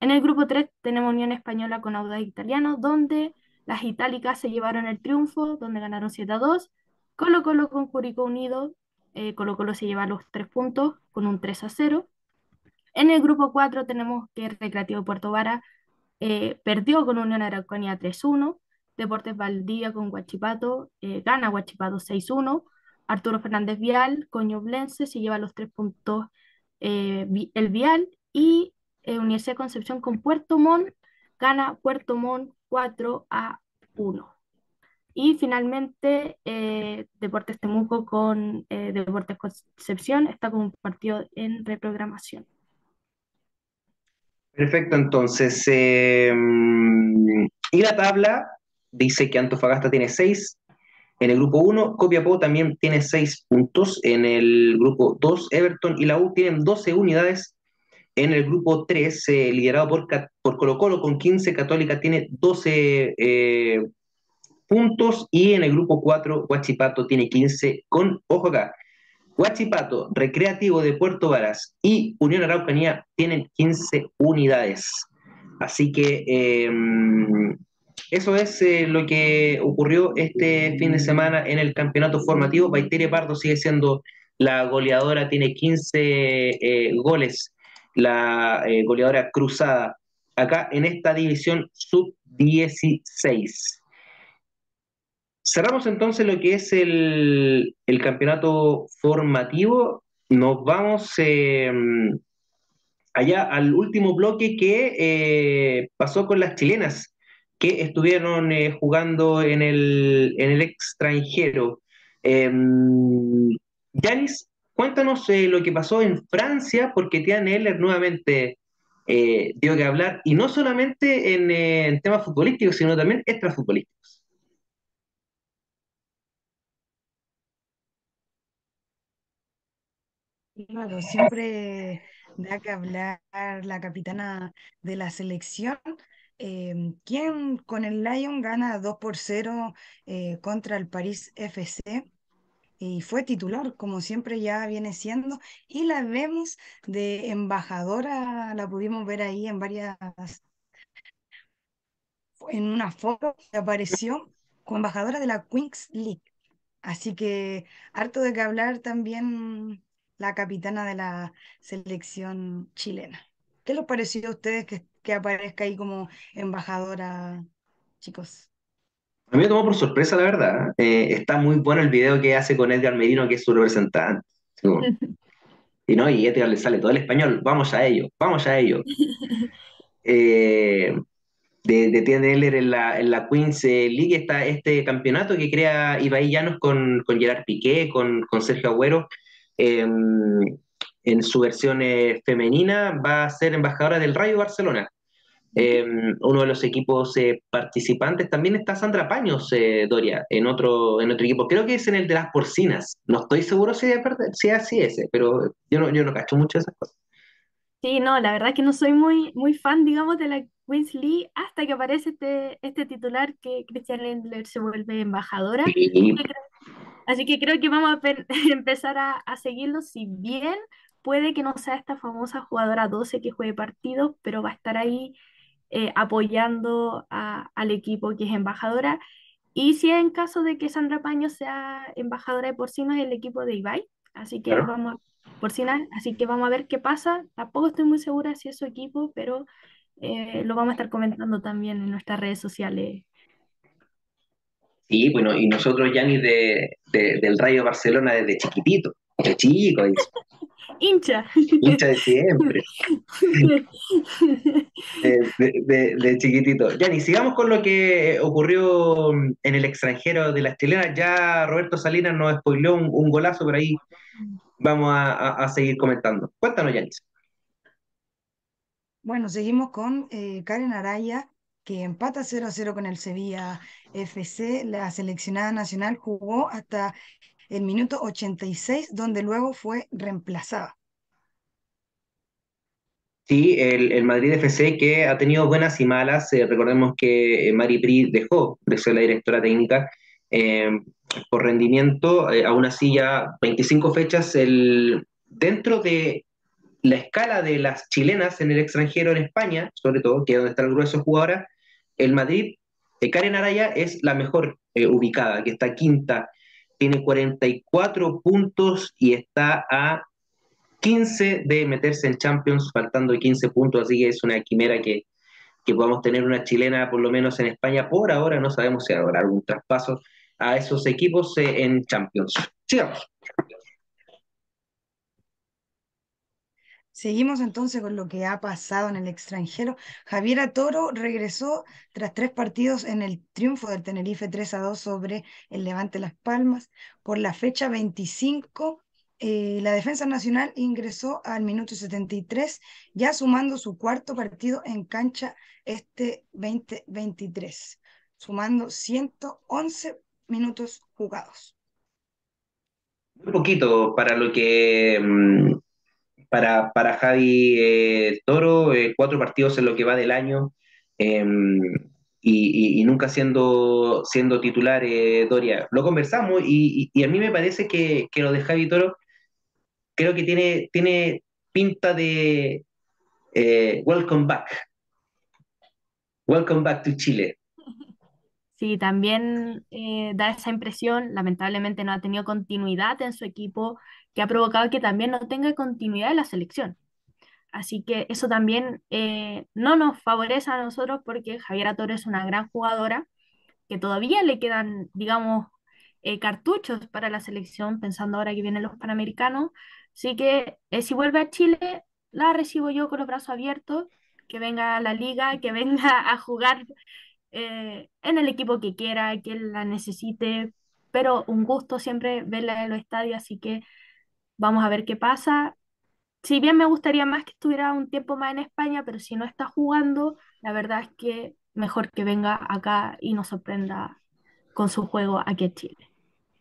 En el grupo 3 tenemos Unión Española con Audax Italiano, donde las itálicas se llevaron el triunfo, donde ganaron 7 a 2. Colo Colo con Curicó Unido, eh, Colo Colo se lleva los 3 puntos con un 3 a 0. En el grupo 4 tenemos que Recreativo Puerto Vara eh, perdió con Unión Araucanía 3-1. Deportes Valdivia con Huachipato, eh, gana Huachipato 6-1. Arturo Fernández Vial con Ñublense se lleva los 3 puntos eh, el Vial. Y Universidad Concepción con Puerto Montt, gana Puerto Montt 4 a 1. Y finalmente, Deportes Temuco con Deportes Concepción está con un partido en reprogramación. Perfecto, entonces. eh, y la tabla dice que Antofagasta tiene 6 en el grupo 1, Copiapó también tiene 6 puntos en el grupo 2, Everton y la U tienen 12 unidades en el grupo 3, eh, liderado por, por Colo Colo con 15, Católica tiene 12 eh, puntos y en el grupo 4, Huachipato tiene 15 con, ojo acá, Huachipato, Recreativo de Puerto Varas y Unión Araucanía tienen 15 unidades. Así que eh, eso es eh, lo que ocurrió este fin de semana en el campeonato formativo. Baitere Pardo sigue siendo la goleadora, tiene 15 eh, goles, la eh, goleadora cruzada acá en esta división sub-16. Cerramos entonces lo que es el, el campeonato formativo. Nos vamos eh, allá al último bloque que eh, pasó con las chilenas que estuvieron eh, jugando en el, en el extranjero. Em, Yanis, cuéntanos lo que pasó en Francia, porque Tian Eller nuevamente dio que hablar, y no solamente en, en temas futbolísticos, sino también extrafutbolísticos. Claro, siempre da que hablar la capitana de la selección, em, quien con el Lyon gana 2 por 0 eh, contra el París FC y fue titular, como siempre ya viene siendo, y la vemos de embajadora, la pudimos ver ahí en varias, en una foto que apareció como embajadora de la Queens League. Así que harto de que hablar también la capitana de la selección chilena. ¿Qué les pareció a ustedes que, que aparezca ahí como embajadora, chicos? A mí me tomó por sorpresa, la verdad. Eh, está muy bueno el video que hace con Edgar Merino, que es su representante. y no, y Edgar le sale todo el español. Vamos a ello, vamos a ello. Eh, de, de en la, en la Queens League está este campeonato que crea Ibai Llanos con, con Gerard Piqué, con, con Sergio Agüero en su versión eh, femenina va a ser embajadora del Rayo Barcelona. Em, uno de los equipos eh, participantes también está Sandra Paños, eh, Doria, en otro, en otro equipo. Creo que es en el de las porcinas. No estoy seguro si, es, si así ese, pero yo no, yo no cacho mucho esas cosas. Sí, no, la verdad es que no soy muy, muy fan, digamos, de la Queens League hasta que aparece este, este titular que Christian Lindler se vuelve embajadora. Así que creo que vamos a empezar a, seguirlo, si bien puede que no sea esta famosa jugadora 12 que juegue partidos, pero va a estar ahí eh, apoyando al equipo que es embajadora. Y si en caso de que Sandra Paño sea embajadora de Porcino, es el equipo de Ibai. Así que vamos Porcina, así que vamos a ver qué pasa. Tampoco estoy muy segura si es su equipo, pero eh, lo vamos a estar comentando también en nuestras redes sociales Sí, bueno, y nosotros, Yanni, de, del Rayo Barcelona desde chiquitito, de chico. Hincha. Hincha de siempre. de, de, chiquitito. Yanni, sigamos con lo que ocurrió en el extranjero de las chilenas. Ya Roberto Salinas nos spoileó un, golazo, por ahí vamos a, seguir comentando. Cuéntanos, Yanis. Bueno, seguimos con eh, Karen Araya, que empata 0 a 0 con el Sevilla FC. La seleccionada nacional jugó hasta el minuto 86, donde luego fue reemplazada. Sí, el, Madrid FC que ha tenido buenas y malas. Eh, recordemos que eh, Mari Pri dejó de ser la directora técnica eh, por rendimiento. aún así, ya 25 fechas el, dentro de la escala de las chilenas en el extranjero en España, sobre todo, que es donde está el grueso jugadora, el Madrid, eh, Karen Araya es la mejor eh, ubicada, que está quinta, tiene 44 puntos y está a 15 de meterse en Champions, faltando 15 puntos, así que es una quimera que, que podamos tener una chilena, por lo menos en España. Por ahora no sabemos si habrá algún traspaso a esos equipos eh, en Champions. Sigamos. Seguimos entonces con lo que ha pasado en el extranjero. Javiera Toro regresó tras tres partidos en el triunfo del Tenerife 3 a 2 sobre el Levante Las Palmas. Por la fecha 25, eh, la Defensa Nacional ingresó al minuto 73, ya sumando su cuarto partido en cancha este 2023, sumando 111 minutos jugados. Muy poquito para lo que mm, para, para Javi eh, Toro, eh, cuatro partidos en lo que va del año em, y, nunca siendo, siendo titular eh, Doria. Lo conversamos y, a mí me parece que, lo de Javi Toro creo que tiene, tiene pinta de welcome back. Welcome back to Chile. Sí, también da esa impresión, lamentablemente no ha tenido continuidad en su equipo, que ha provocado que también no tenga continuidad en la selección. Así que eso también eh, no nos favorece a nosotros porque Javiera Torres es una gran jugadora, que todavía le quedan, digamos, eh, cartuchos para la selección, pensando ahora que vienen los Panamericanos. Así que eh, si vuelve a Chile, la recibo yo con los brazos abiertos, que venga a la liga, que venga a jugar eh, en el equipo que quiera, que la necesite, pero un gusto siempre verla en los estadios, así que vamos a ver qué pasa. Si bien me gustaría más que estuviera un tiempo más en España, pero si no está jugando, la verdad es que mejor que venga acá y nos sorprenda con su juego aquí en Chile.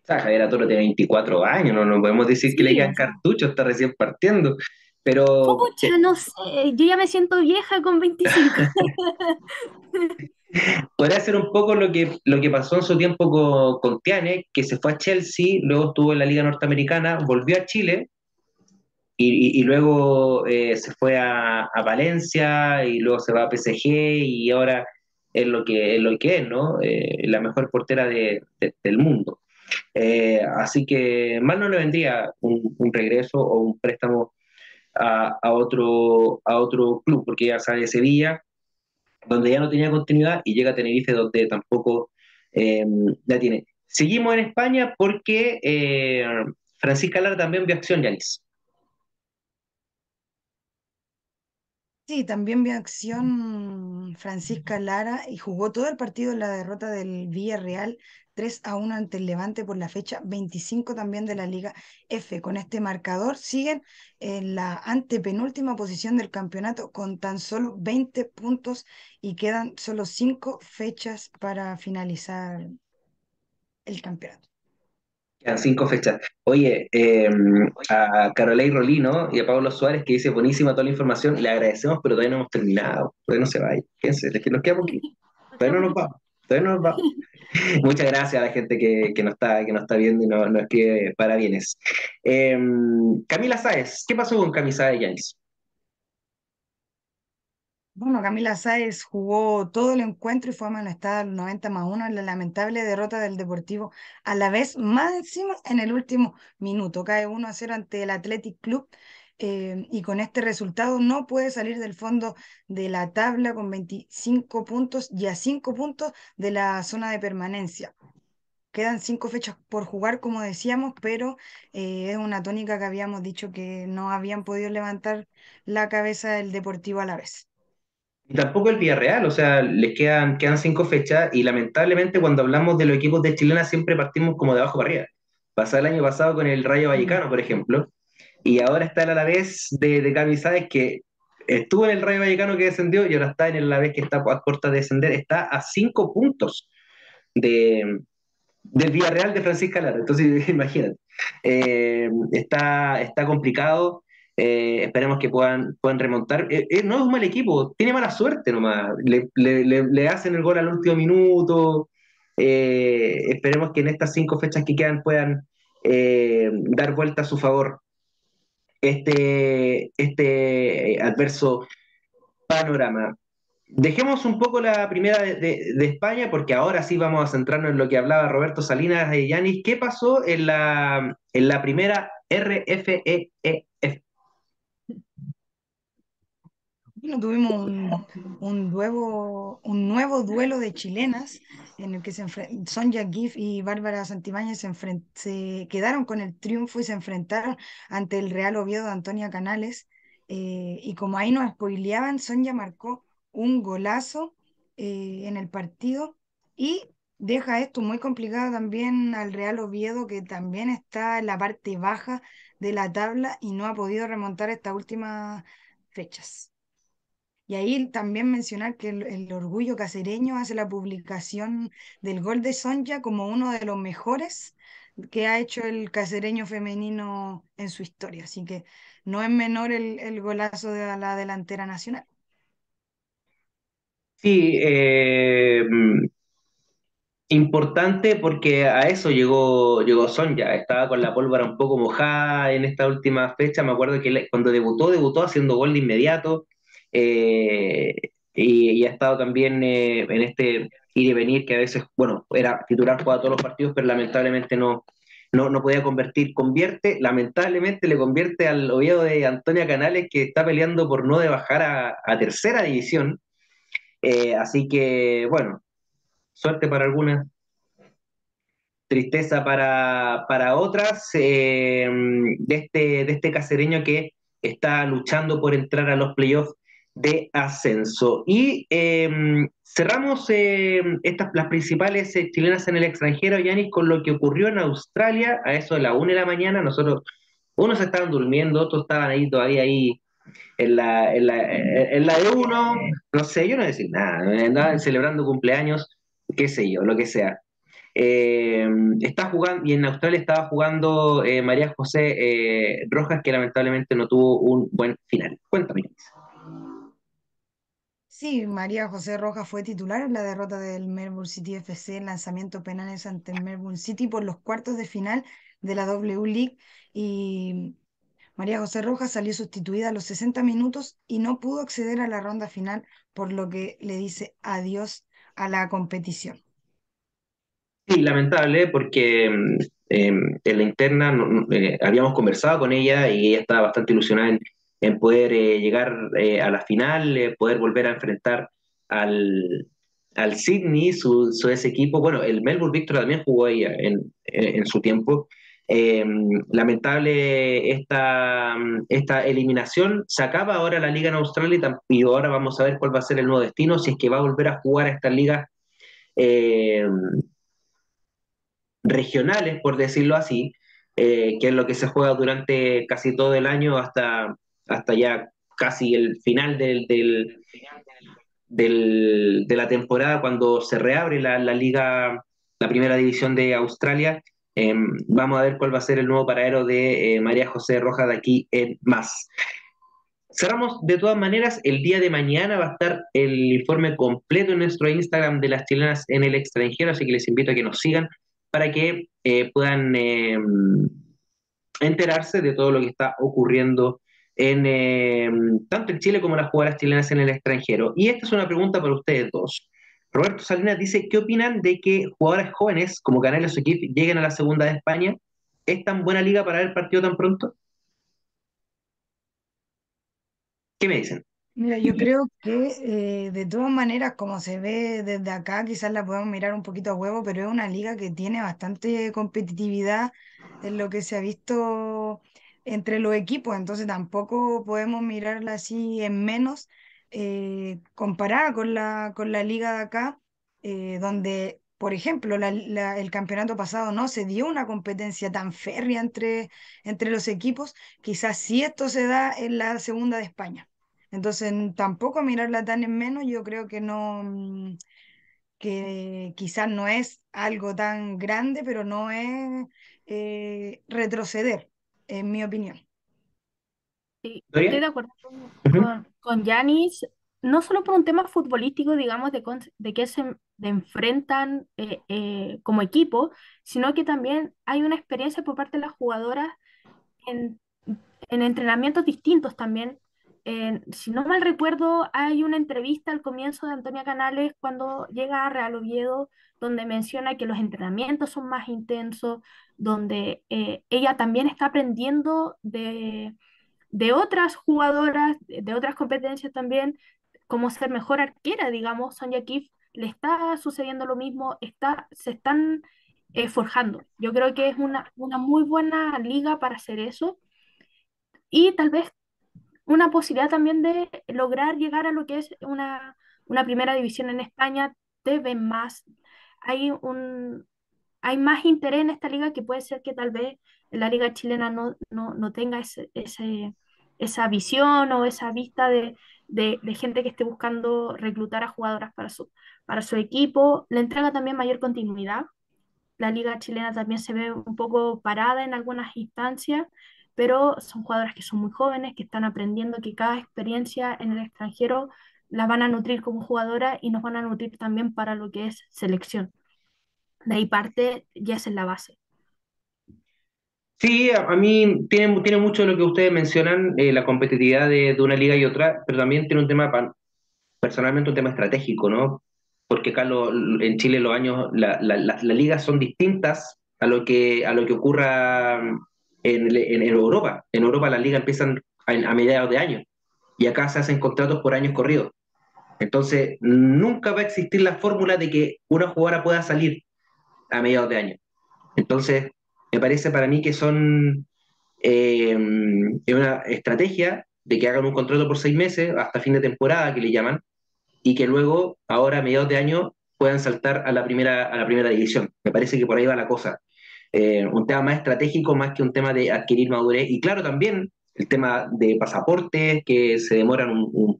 O sea, Javier Toro tiene 24 años, no, no podemos decir que le Sí, quedan sea, cartuchos, está recién partiendo, pero pucha, no sé, yo ya me siento vieja con 25. podría ser un poco lo que, lo que pasó en su tiempo con, con Tiane, que se fue a Chelsea, luego estuvo en la Liga Norteamericana, volvió a Chile y, luego eh, se fue a, a Valencia y luego se va a PSG y ahora es lo que es, lo que es, ¿no? Eh, la mejor portera de- de- del mundo. Eh, así que mal no le vendría un, un regreso o un préstamo a, a otro, a otro club, porque ya sale de Sevilla, donde ya no tenía continuidad, y llega a Tenerife, donde tampoco eh, la tiene. Seguimos en España porque eh, Francisca Lara también vio acción, Yanis. Sí, también vio acción Francisca Lara y jugó todo el partido en la derrota del Villarreal 3 a 1 ante el Levante por la fecha 25 también de la Liga F. Con este marcador siguen en la antepenúltima posición del campeonato con tan solo 20 puntos y quedan solo 5 fechas para finalizar el campeonato. Quedan cinco fechas. Oye, eh, a Carolei Rolino y a Pablo Suárez, que dice buenísima toda la información, le agradecemos, pero todavía no hemos terminado. Todavía no se vaya. Fíjense, que nos queda poquito. Todavía no nos vamos. Muchas gracias a la gente que, que nos está, que nos está viendo y nos, nos escribe parabienes. Eh, Camila Sáez, ¿qué pasó con Camila Sáez, Yanis? Bueno, Camila Sáez jugó todo el encuentro y fue amonestada al 90 más 1 en la lamentable derrota del Deportivo, a la vez más encima en el último minuto. Cae 1 a 0 ante el Athletic Club eh, y con este resultado no puede salir del fondo de la tabla con 25 puntos y a 5 puntos de la zona de permanencia. Quedan cinco fechas por jugar, como decíamos, pero eh, es una tónica que habíamos dicho que no habían podido levantar la cabeza del Deportivo a la vez. Y tampoco el Villarreal, o sea, les quedan, quedan cinco fechas y lamentablemente cuando hablamos de los equipos de Chilena siempre partimos como de abajo para arriba. Pasó el año pasado con el Rayo Vallecano, por ejemplo, y ahora está el Alavés de, de que estuvo en el Rayo Vallecano que descendió y ahora está en el Alavés que está a puerta de descender, está a cinco puntos de, del Villarreal de Francisca Lara. Entonces, imagínate, eh, está, está complicado. Eh, esperemos que puedan, puedan remontar. Eh, no es un mal equipo, tiene mala suerte nomás. Le, le, hacen el gol al último minuto. Esperemos que en estas cinco fechas que quedan puedan dar vuelta a su favor este, este adverso panorama. Dejemos un poco la primera de, de, de, España, porque ahora sí vamos a centrarnos en lo que hablaba Roberto Salinas y Yanis. ¿Qué pasó en la, en la primera RFEF? Tuvimos un, nuevo, duelo de chilenas en el que se Sonja Giff y Bárbara Santibáñez se, quedaron con el triunfo y se enfrentaron ante el Real Oviedo de Antonia Canales. Eh, y como ahí nos spoileaban, Sonja marcó un golazo eh, en el partido y deja esto muy complicado también al Real Oviedo, que también está en la parte baja de la tabla y no ha podido remontar estas últimas fechas. Y ahí también mencionar que el, orgullo casereño hace la publicación del gol de Sonja como uno de los mejores que ha hecho el casereño femenino en su historia. Así que no es menor el, el golazo de la delantera nacional. Sí, eh, importante porque a eso llegó, llegó Sonja. Estaba con la pólvora un poco mojada en esta última fecha. Me acuerdo que cuando debutó, debutó haciendo gol de inmediato. Eh, y, ha estado también eh, en este ir y venir que a veces, bueno, era titular para todos los partidos, pero lamentablemente no, no, no podía convertir. Convierte, lamentablemente le convierte al Oviedo de Antonia Canales, que está peleando por no de bajar a, tercera división. Eh, así que, bueno, suerte para algunas, tristeza para, para otras, de, este, de este casereño que está luchando por entrar a los playoffs de ascenso. Y em, cerramos em, estas, las principales eh, chilenas en el extranjero, Yanis, con lo que ocurrió en Australia a eso de la una de la mañana. Nosotros, unos estaban durmiendo, otros estaban ahí todavía ahí en la, en la, en la de uno, no sé, yo no decir nada, andaban celebrando cumpleaños, qué sé yo, lo que sea. Eh, está jugando, y en Australia estaba jugando eh, María José eh, Rojas, que lamentablemente no tuvo un buen final. Cuéntame. Sí, María José Rojas fue titular en la derrota del Melbourne City FC en lanzamiento penales ante el Melbourne City por los cuartos de final de la W League y María José Rojas salió sustituida a los 60 minutos y no pudo acceder a la ronda final, por lo que le dice adiós a la competición. Sí, lamentable, porque mm, em, en la interna eh, habíamos conversado con ella y ella estaba bastante ilusionada en, poder eh, llegar eh, a la final, poder volver a enfrentar al, al Sydney, su, su, ese equipo. Bueno, el Melbourne Victor también jugó ella en, en su tiempo. lamentable esta, esta eliminación. Se acaba ahora la liga en Australia y ahora vamos a ver cuál va a ser el nuevo destino, si es que va a volver a jugar a esta liga regionales, por decirlo así, eh, que es lo que se juega durante casi todo el año hasta, hasta ya casi el final del, del, de la temporada, cuando se reabre la, liga, la primera división de Australia. Em, vamos a ver cuál va a ser el nuevo paradero de eh, María José Rojas de aquí en más. Cerramos de todas maneras, el día de mañana va a estar el informe completo en nuestro Instagram de las chilenas en el extranjero, así que les invito a que nos sigan para que eh, puedan eh, enterarse de todo lo que está ocurriendo en, eh, tanto en Chile como las jugadoras chilenas en el extranjero. Y esta es una pregunta para ustedes dos. Roberto Salinas dice, ¿qué opinan de que jugadoras jóvenes como Canales o lleguen a la segunda de España? ¿Es tan buena liga para haber partido tan pronto? ¿Qué me dicen? Mira, yo creo que eh, de todas maneras, como se ve desde acá, quizás la podemos mirar un poquito a huevo, pero es una liga que tiene bastante competitividad en lo que se ha visto entre los equipos, entonces tampoco podemos mirarla así en menos eh, comparada con la, con la liga de acá, eh, donde, por ejemplo, el campeonato pasado no se dio una competencia tan férrea entre, entre los equipos, quizás sí esto se da en la segunda de España. Entonces, tampoco mirarla tan en menos, yo creo que no, mm, que quizás no es algo tan grande, pero no es eh, retroceder, en mi opinión. Sí, estoy de acuerdo con, Yanis, no solo por un tema futbolístico, digamos, de, de que se enfrentan eh, eh, como equipo, sino que también hay una experiencia por parte de las jugadoras en, en entrenamientos distintos también, si no mal recuerdo, hay una entrevista al comienzo de Antonia Canales cuando llega a Real Oviedo, donde menciona que los entrenamientos son más intensos, donde eh, ella también está aprendiendo de, de otras jugadoras, de, otras competencias también, cómo ser mejor arquera, digamos, Sonia Kif le está sucediendo lo mismo, está, se están eh, forjando. Yo creo que es una, una muy buena liga para hacer eso. Y tal vez una posibilidad también de lograr llegar a lo que es una, primera división en España, te ven más, hay un hay más interés en esta liga que puede ser que tal vez la liga chilena no, no, tenga ese, esa visión o esa vista de, gente que esté buscando reclutar a jugadoras para su, para su equipo. Le entrega también mayor continuidad. La liga chilena también se ve un poco parada en algunas instancias pero son jugadoras que son muy jóvenes, que están aprendiendo que cada experiencia en el extranjero las van a nutrir como jugadora y nos van a nutrir también para lo que es selección. De ahí parte, ya es en la base. Sí, a, mí tiene, tiene mucho de lo que ustedes mencionan, eh, la competitividad de, una liga y otra, pero también tiene un tema, personalmente un tema estratégico, ¿no? Porque acá en Chile los años, las ligas son distintas a lo que, a lo que ocurra en, Europa. En Europa las ligas empiezan a, mediados de año y acá se hacen contratos por años corridos. Entonces, nunca va a existir la fórmula de que una jugadora pueda salir a mediados de año. Entonces, me parece para mí que son eh, una estrategia de que hagan un contrato por seis meses hasta fin de temporada, que le llaman, y que luego, ahora a mediados de año, puedan saltar a la primera, a la primera división. Me parece que por ahí va la cosa. Eh, un tema más estratégico más que un tema de adquirir madurez. Y claro, también el tema de pasaportes, que se demoran un,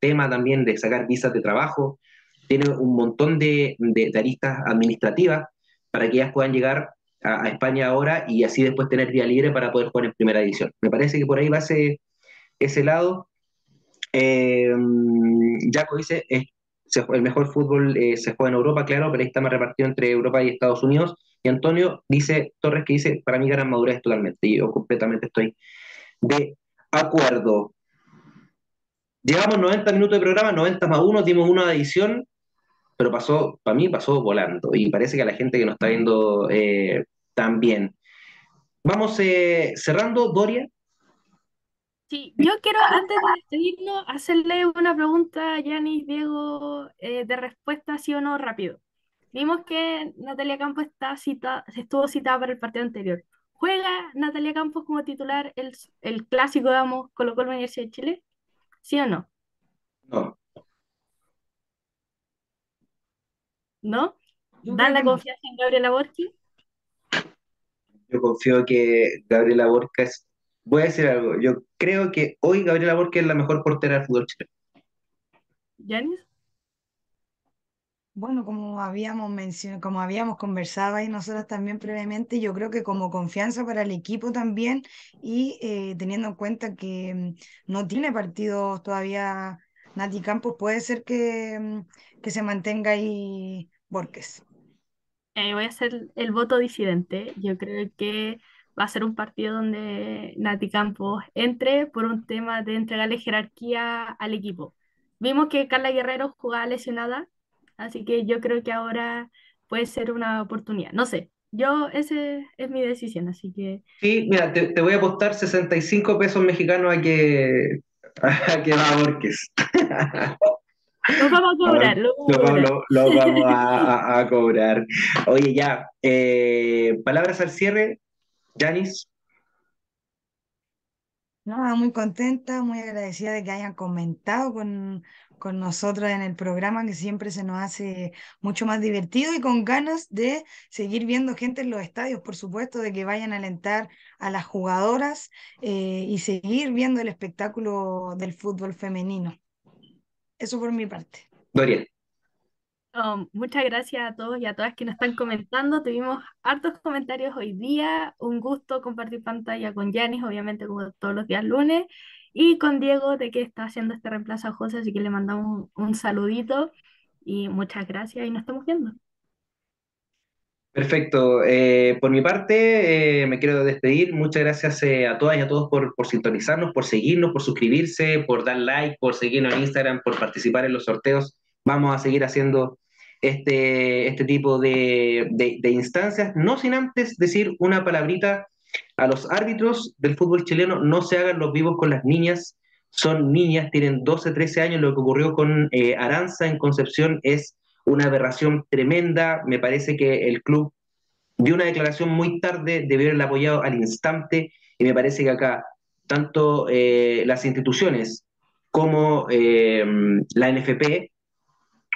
tema también de sacar visas de trabajo. Tiene un montón de, de, aristas administrativas para que ellas puedan llegar a, España ahora y así después tener vía libre para poder jugar en primera división. Me parece que por ahí va ese, ese lado. Eh, Jaco dice, es, se, el mejor fútbol eh, se juega en Europa, claro, pero ahí está más repartido entre Europa y Estados Unidos. Y Antonio dice, Torres que dice, para mí ganan madurez totalmente. Y yo completamente estoy de acuerdo. Llevamos 90 minutos de programa, 90 más 1, dimos una edición, pero pasó, para mí pasó volando. Y parece que a la gente que nos está viendo eh, también. Vamos eh, cerrando, Doria. Sí, yo quiero antes de despedirnos hacerle una pregunta a Yanis, Diego, eh, de respuesta sí o no rápido. Vimos que Natalia Campos está cita, estuvo citada para el partido anterior. ¿Juega Natalia Campos como titular el, el clásico, digamos, Colo Colo Universidad de Chile? ¿Sí o no? No. ¿No? ¿Dan la confianza en Gabriela Borchi? Yo confío que Gabriela Borca es... Voy a decir algo. Yo creo que hoy Gabriela Borca es la mejor portera del fútbol chileno. ¿Yanis? Bueno, como habíamos mencionado, como habíamos conversado ahí nosotros también previamente, yo creo que como confianza para el equipo también y eh, teniendo en cuenta que mm, no tiene partidos todavía Nati Campos, puede ser que, mm, que se mantenga ahí Borges. Eh, voy a hacer el voto disidente. Yo creo que va a ser un partido donde Nati Campos entre por un tema de entregarle jerarquía al equipo. Vimos que Carla Guerrero jugaba lesionada Así que yo creo que ahora puede ser una oportunidad. No sé, yo, esa es mi decisión, así que... Sí, mira, te, te voy a apostar 65 pesos mexicanos a que, a que va Borges. Lo vamos a cobrar, lo, lo, lo, lo vamos a, a, a, cobrar. Oye, ya, eh, palabras al cierre, Janis. Nada, muy contenta, muy agradecida de que hayan comentado con, con nosotros en el programa, que siempre se nos hace mucho más divertido y con ganas de seguir viendo gente en los estadios, por supuesto, de que vayan a alentar a las jugadoras eh, y seguir viendo el espectáculo del fútbol femenino. Eso por mi parte. Dorian. Oh, muchas gracias a todos y a todas que nos están comentando. Tuvimos hartos comentarios hoy día. Un gusto compartir pantalla con Yanis, obviamente como todos los días lunes y con Diego de que está haciendo este reemplazo a José, así que le mandamos un, saludito y muchas gracias y nos estamos viendo. Perfecto. Eh, por mi parte, eh, me quiero despedir. Muchas gracias eh, a todas y a todos por, por, sintonizarnos, por seguirnos, por suscribirse, por dar like, por seguirnos en Instagram, por participar en los sorteos. Vamos a seguir haciendo este, este tipo de, de instancias, no sin antes decir una palabrita a los árbitros del fútbol chileno no se hagan los vivos con las niñas, son niñas, tienen 12, 13 años, lo que ocurrió con eh, Aranza en Concepción es una aberración tremenda, me parece que el club dio una declaración muy tarde, debió haberla apoyado al instante, y me parece que acá tanto eh, las instituciones como eh, la NFP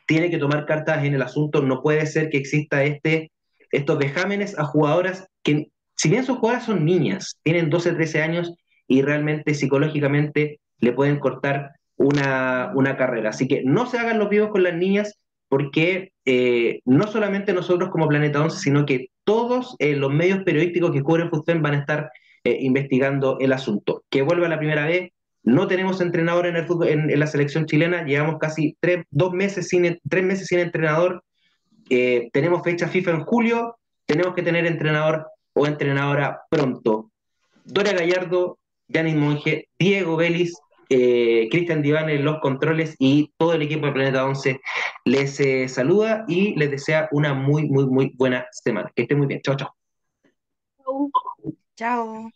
tiene que tomar cartas en el asunto, no puede ser que exista este, estos vejámenes a jugadoras que si bien sus jugadoras son niñas, tienen 12, 13 años y realmente psicológicamente le pueden cortar una, una carrera. Así que no se hagan los vivos con las niñas porque eh, no solamente nosotros como Planeta 11, sino que todos eh, los medios periodísticos que cubren FUTFEM van a estar eh, investigando el asunto. Que vuelva la primera vez, no tenemos entrenador en, el en, la selección chilena, llevamos casi dos meses sin, tres meses sin entrenador, tenemos fecha FIFA en julio, tenemos que tener entrenador o entrenadora pronto. Dora Gallardo, Yanis Monge, Diego Vélez, eh, Cristian Diván en los controles y todo el equipo de Planeta 11 les eh, saluda y les desea una muy, muy, muy buena semana. Que estén muy bien. Chao, chao. Chao.